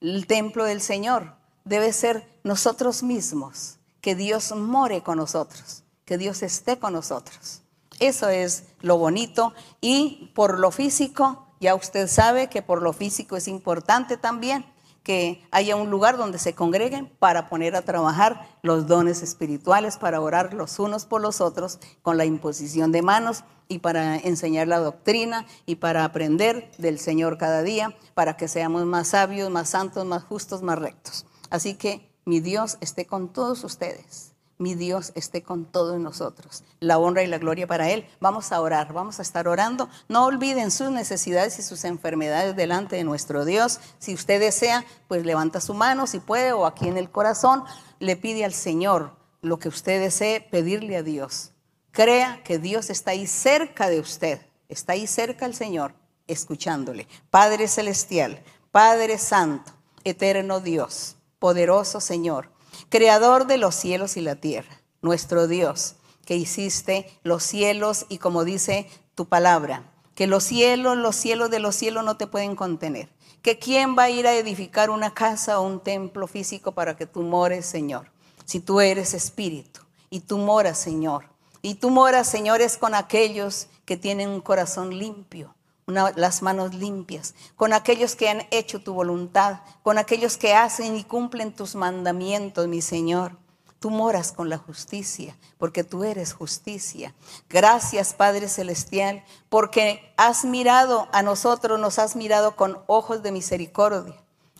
el templo del Señor, debe ser nosotros mismos. Que Dios more con nosotros, que Dios esté con nosotros. Eso es lo bonito. Y por lo físico, ya usted sabe que por lo físico es importante también que haya un lugar donde se congreguen para poner a trabajar los dones espirituales, para orar los unos por los otros con la imposición de manos y para enseñar la doctrina y para aprender del Señor cada día, para que seamos más sabios, más santos, más justos, más rectos. Así que mi Dios esté con todos ustedes mi Dios esté con todos nosotros. La honra y la gloria para Él. Vamos a orar, vamos a estar orando. No olviden sus necesidades y sus enfermedades delante de nuestro Dios. Si usted desea, pues levanta su mano si puede o aquí en el corazón le pide al Señor lo que usted desee pedirle a Dios. Crea que Dios está ahí cerca de usted. Está ahí cerca el Señor, escuchándole. Padre Celestial, Padre Santo. eterno Dios, poderoso Señor, creador de los cielos y la tierra, nuestro Dios, que hiciste los cielos y como dice tu palabra, que los cielos, los cielos de los cielos no te pueden contener. Que quién va a ir a edificar una casa o un templo físico para que tú mores, Señor. Si tú eres espíritu y tú moras, Señor. Y tú moras, Señor, es con aquellos que tienen un corazón limpio, las manos limpias, con aquellos que han hecho tu voluntad, con aquellos que hacen y cumplen tus mandamientos, mi Señor. Tú moras con la justicia, porque tú eres justicia. Gracias, Padre Celestial, porque has mirado a nosotros, nos has mirado con ojos de misericordia,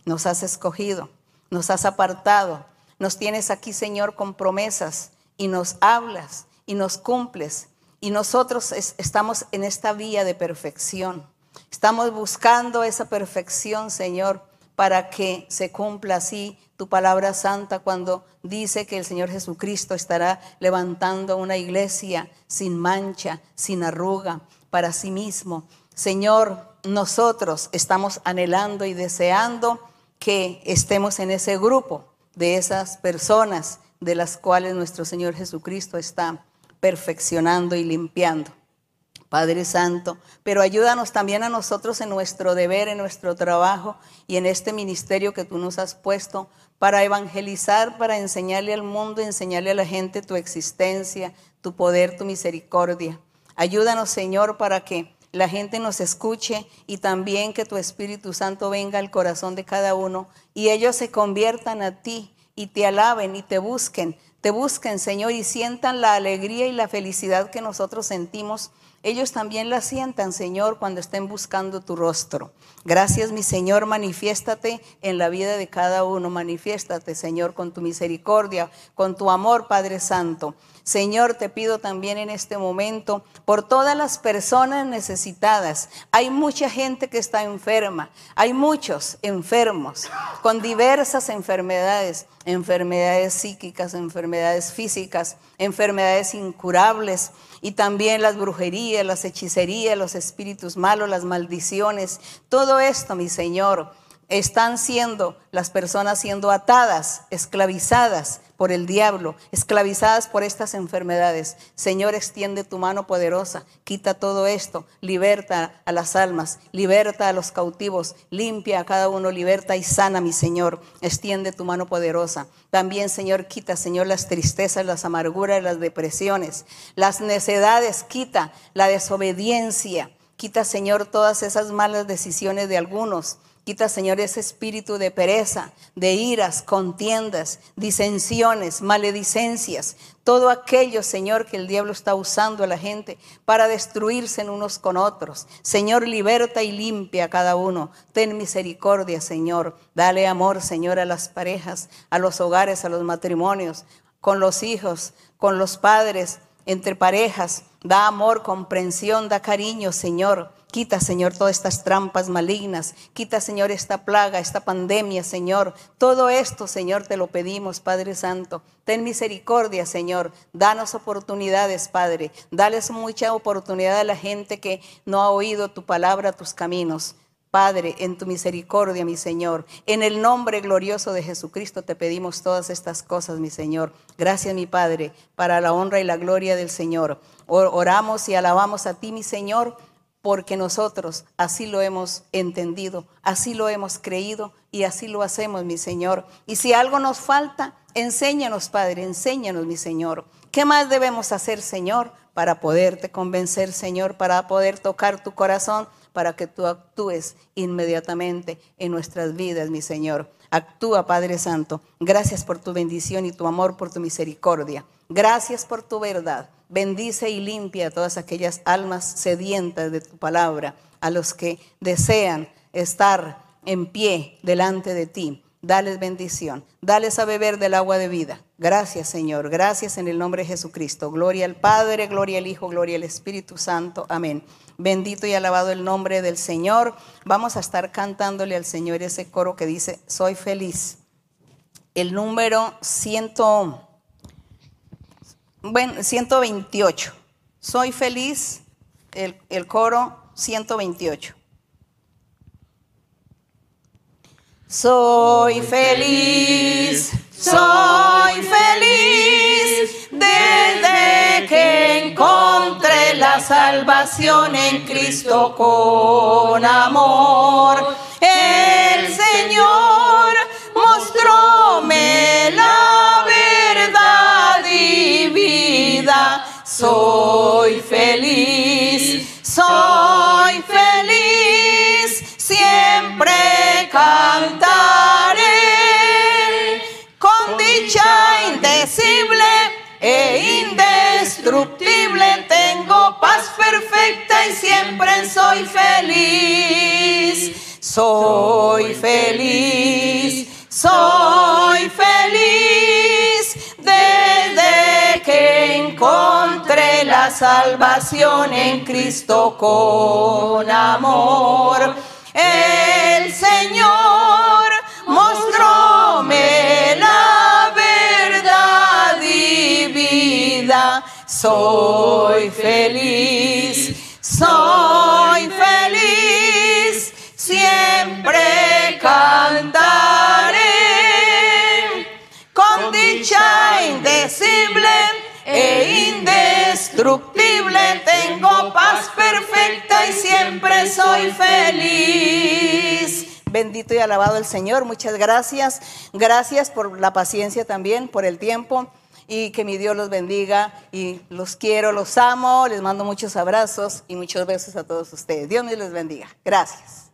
nos has escogido, nos has apartado, nos tienes aquí, Señor, con promesas y nos hablas y nos cumples y nosotros estamos en esta vía de perfección. Estamos buscando esa perfección, Señor, para que se cumpla así tu palabra santa cuando dice que el Señor Jesucristo estará levantando una iglesia sin mancha, sin arruga, para sí mismo. Señor, nosotros estamos anhelando y deseando que estemos en ese grupo de esas personas de las cuales nuestro Señor Jesucristo está perfeccionando y limpiando. Padre Santo, pero ayúdanos también a nosotros en nuestro deber, en nuestro trabajo y en este ministerio que tú nos has puesto para evangelizar, para enseñarle al mundo, enseñarle a la gente tu existencia, tu poder, tu misericordia. Ayúdanos, Señor, para que la gente nos escuche y también que tu Espíritu Santo venga al corazón de cada uno y ellos se conviertan a ti y te alaben y te busquen te busquen, Señor, y sientan la alegría y la felicidad que nosotros sentimos. Ellos también la sientan, Señor, cuando estén buscando tu rostro. Gracias, mi Señor, manifiéstate en la vida de cada uno. Manifiéstate, Señor, con tu misericordia, con tu amor, Padre Santo. Señor, te pido también en este momento por todas las personas necesitadas. Hay mucha gente que está enferma, hay muchos enfermos con diversas enfermedades, enfermedades psíquicas, enfermedades físicas, enfermedades incurables y también las brujerías, las hechicerías, los espíritus malos, las maldiciones. Todo esto, mi Señor, están siendo las personas siendo atadas, esclavizadas por el diablo, esclavizadas por estas enfermedades. Señor, extiende tu mano poderosa, quita todo esto, liberta a las almas, liberta a los cautivos, limpia a cada uno, liberta y sana, mi Señor. Extiende tu mano poderosa. También, Señor, quita, Señor, las tristezas, las amarguras, las depresiones, las necedades, quita la desobediencia. Quita, Señor, todas esas malas decisiones de algunos Quita, Señor, ese espíritu de pereza, de iras, contiendas, disensiones, maledicencias, todo aquello, Señor, que el diablo está usando a la gente para destruirse en unos con otros. Señor, liberta y limpia a cada uno. Ten misericordia, Señor. Dale amor, Señor, a las parejas, a los hogares, a los matrimonios, con los hijos, con los padres, entre parejas. Da amor, comprensión, da cariño, Señor. Quita, Señor, todas estas trampas malignas. Quita, Señor, esta plaga, esta pandemia, Señor. Todo esto, Señor, te lo pedimos, Padre Santo. Ten misericordia, Señor. Danos oportunidades, Padre. Dales mucha oportunidad a la gente que no ha oído tu palabra, tus caminos. Padre, en tu misericordia, mi Señor. En el nombre glorioso de Jesucristo te pedimos todas estas cosas, mi Señor. Gracias, mi Padre, para la honra y la gloria del Señor. Oramos y alabamos a ti, mi Señor porque nosotros así lo hemos entendido, así lo hemos creído y así lo hacemos, mi Señor. Y si algo nos falta, enséñanos, Padre, enséñanos, mi Señor. ¿Qué más debemos hacer, Señor, para poderte convencer, Señor, para poder tocar tu corazón, para que tú actúes inmediatamente en nuestras vidas, mi Señor? Actúa, Padre Santo. Gracias por tu bendición y tu amor, por tu misericordia. Gracias por tu verdad. Bendice y limpia a todas aquellas almas sedientas de tu palabra, a los que desean estar en pie delante de ti. Dales bendición, dales a beber del agua de vida. Gracias Señor, gracias en el nombre de Jesucristo. Gloria al Padre, gloria al Hijo, gloria al Espíritu Santo. Amén. Bendito y alabado el nombre del Señor. Vamos a estar cantándole al Señor ese coro que dice, soy feliz. El número ciento bueno, 128. Soy feliz, el, el coro 128. Soy feliz, soy feliz desde que encontré la salvación en Cristo con amor. El Señor mostróme Soy feliz, soy feliz, siempre cantaré con dicha indecible e indestructible. Tengo paz perfecta y siempre soy feliz. Soy feliz, soy feliz encontré la salvación en Cristo con amor. El Señor mostróme la verdad y vida. Soy feliz, soy feliz, siempre cantaré con dicha indecible e indestructible. Tengo paz perfecta y siempre soy feliz. Bendito y alabado el Señor. Muchas gracias. Gracias por la paciencia también, por el tiempo. Y que mi Dios los bendiga. Y los quiero, los amo. Les mando muchos abrazos y muchos besos a todos ustedes. Dios me los bendiga. Gracias.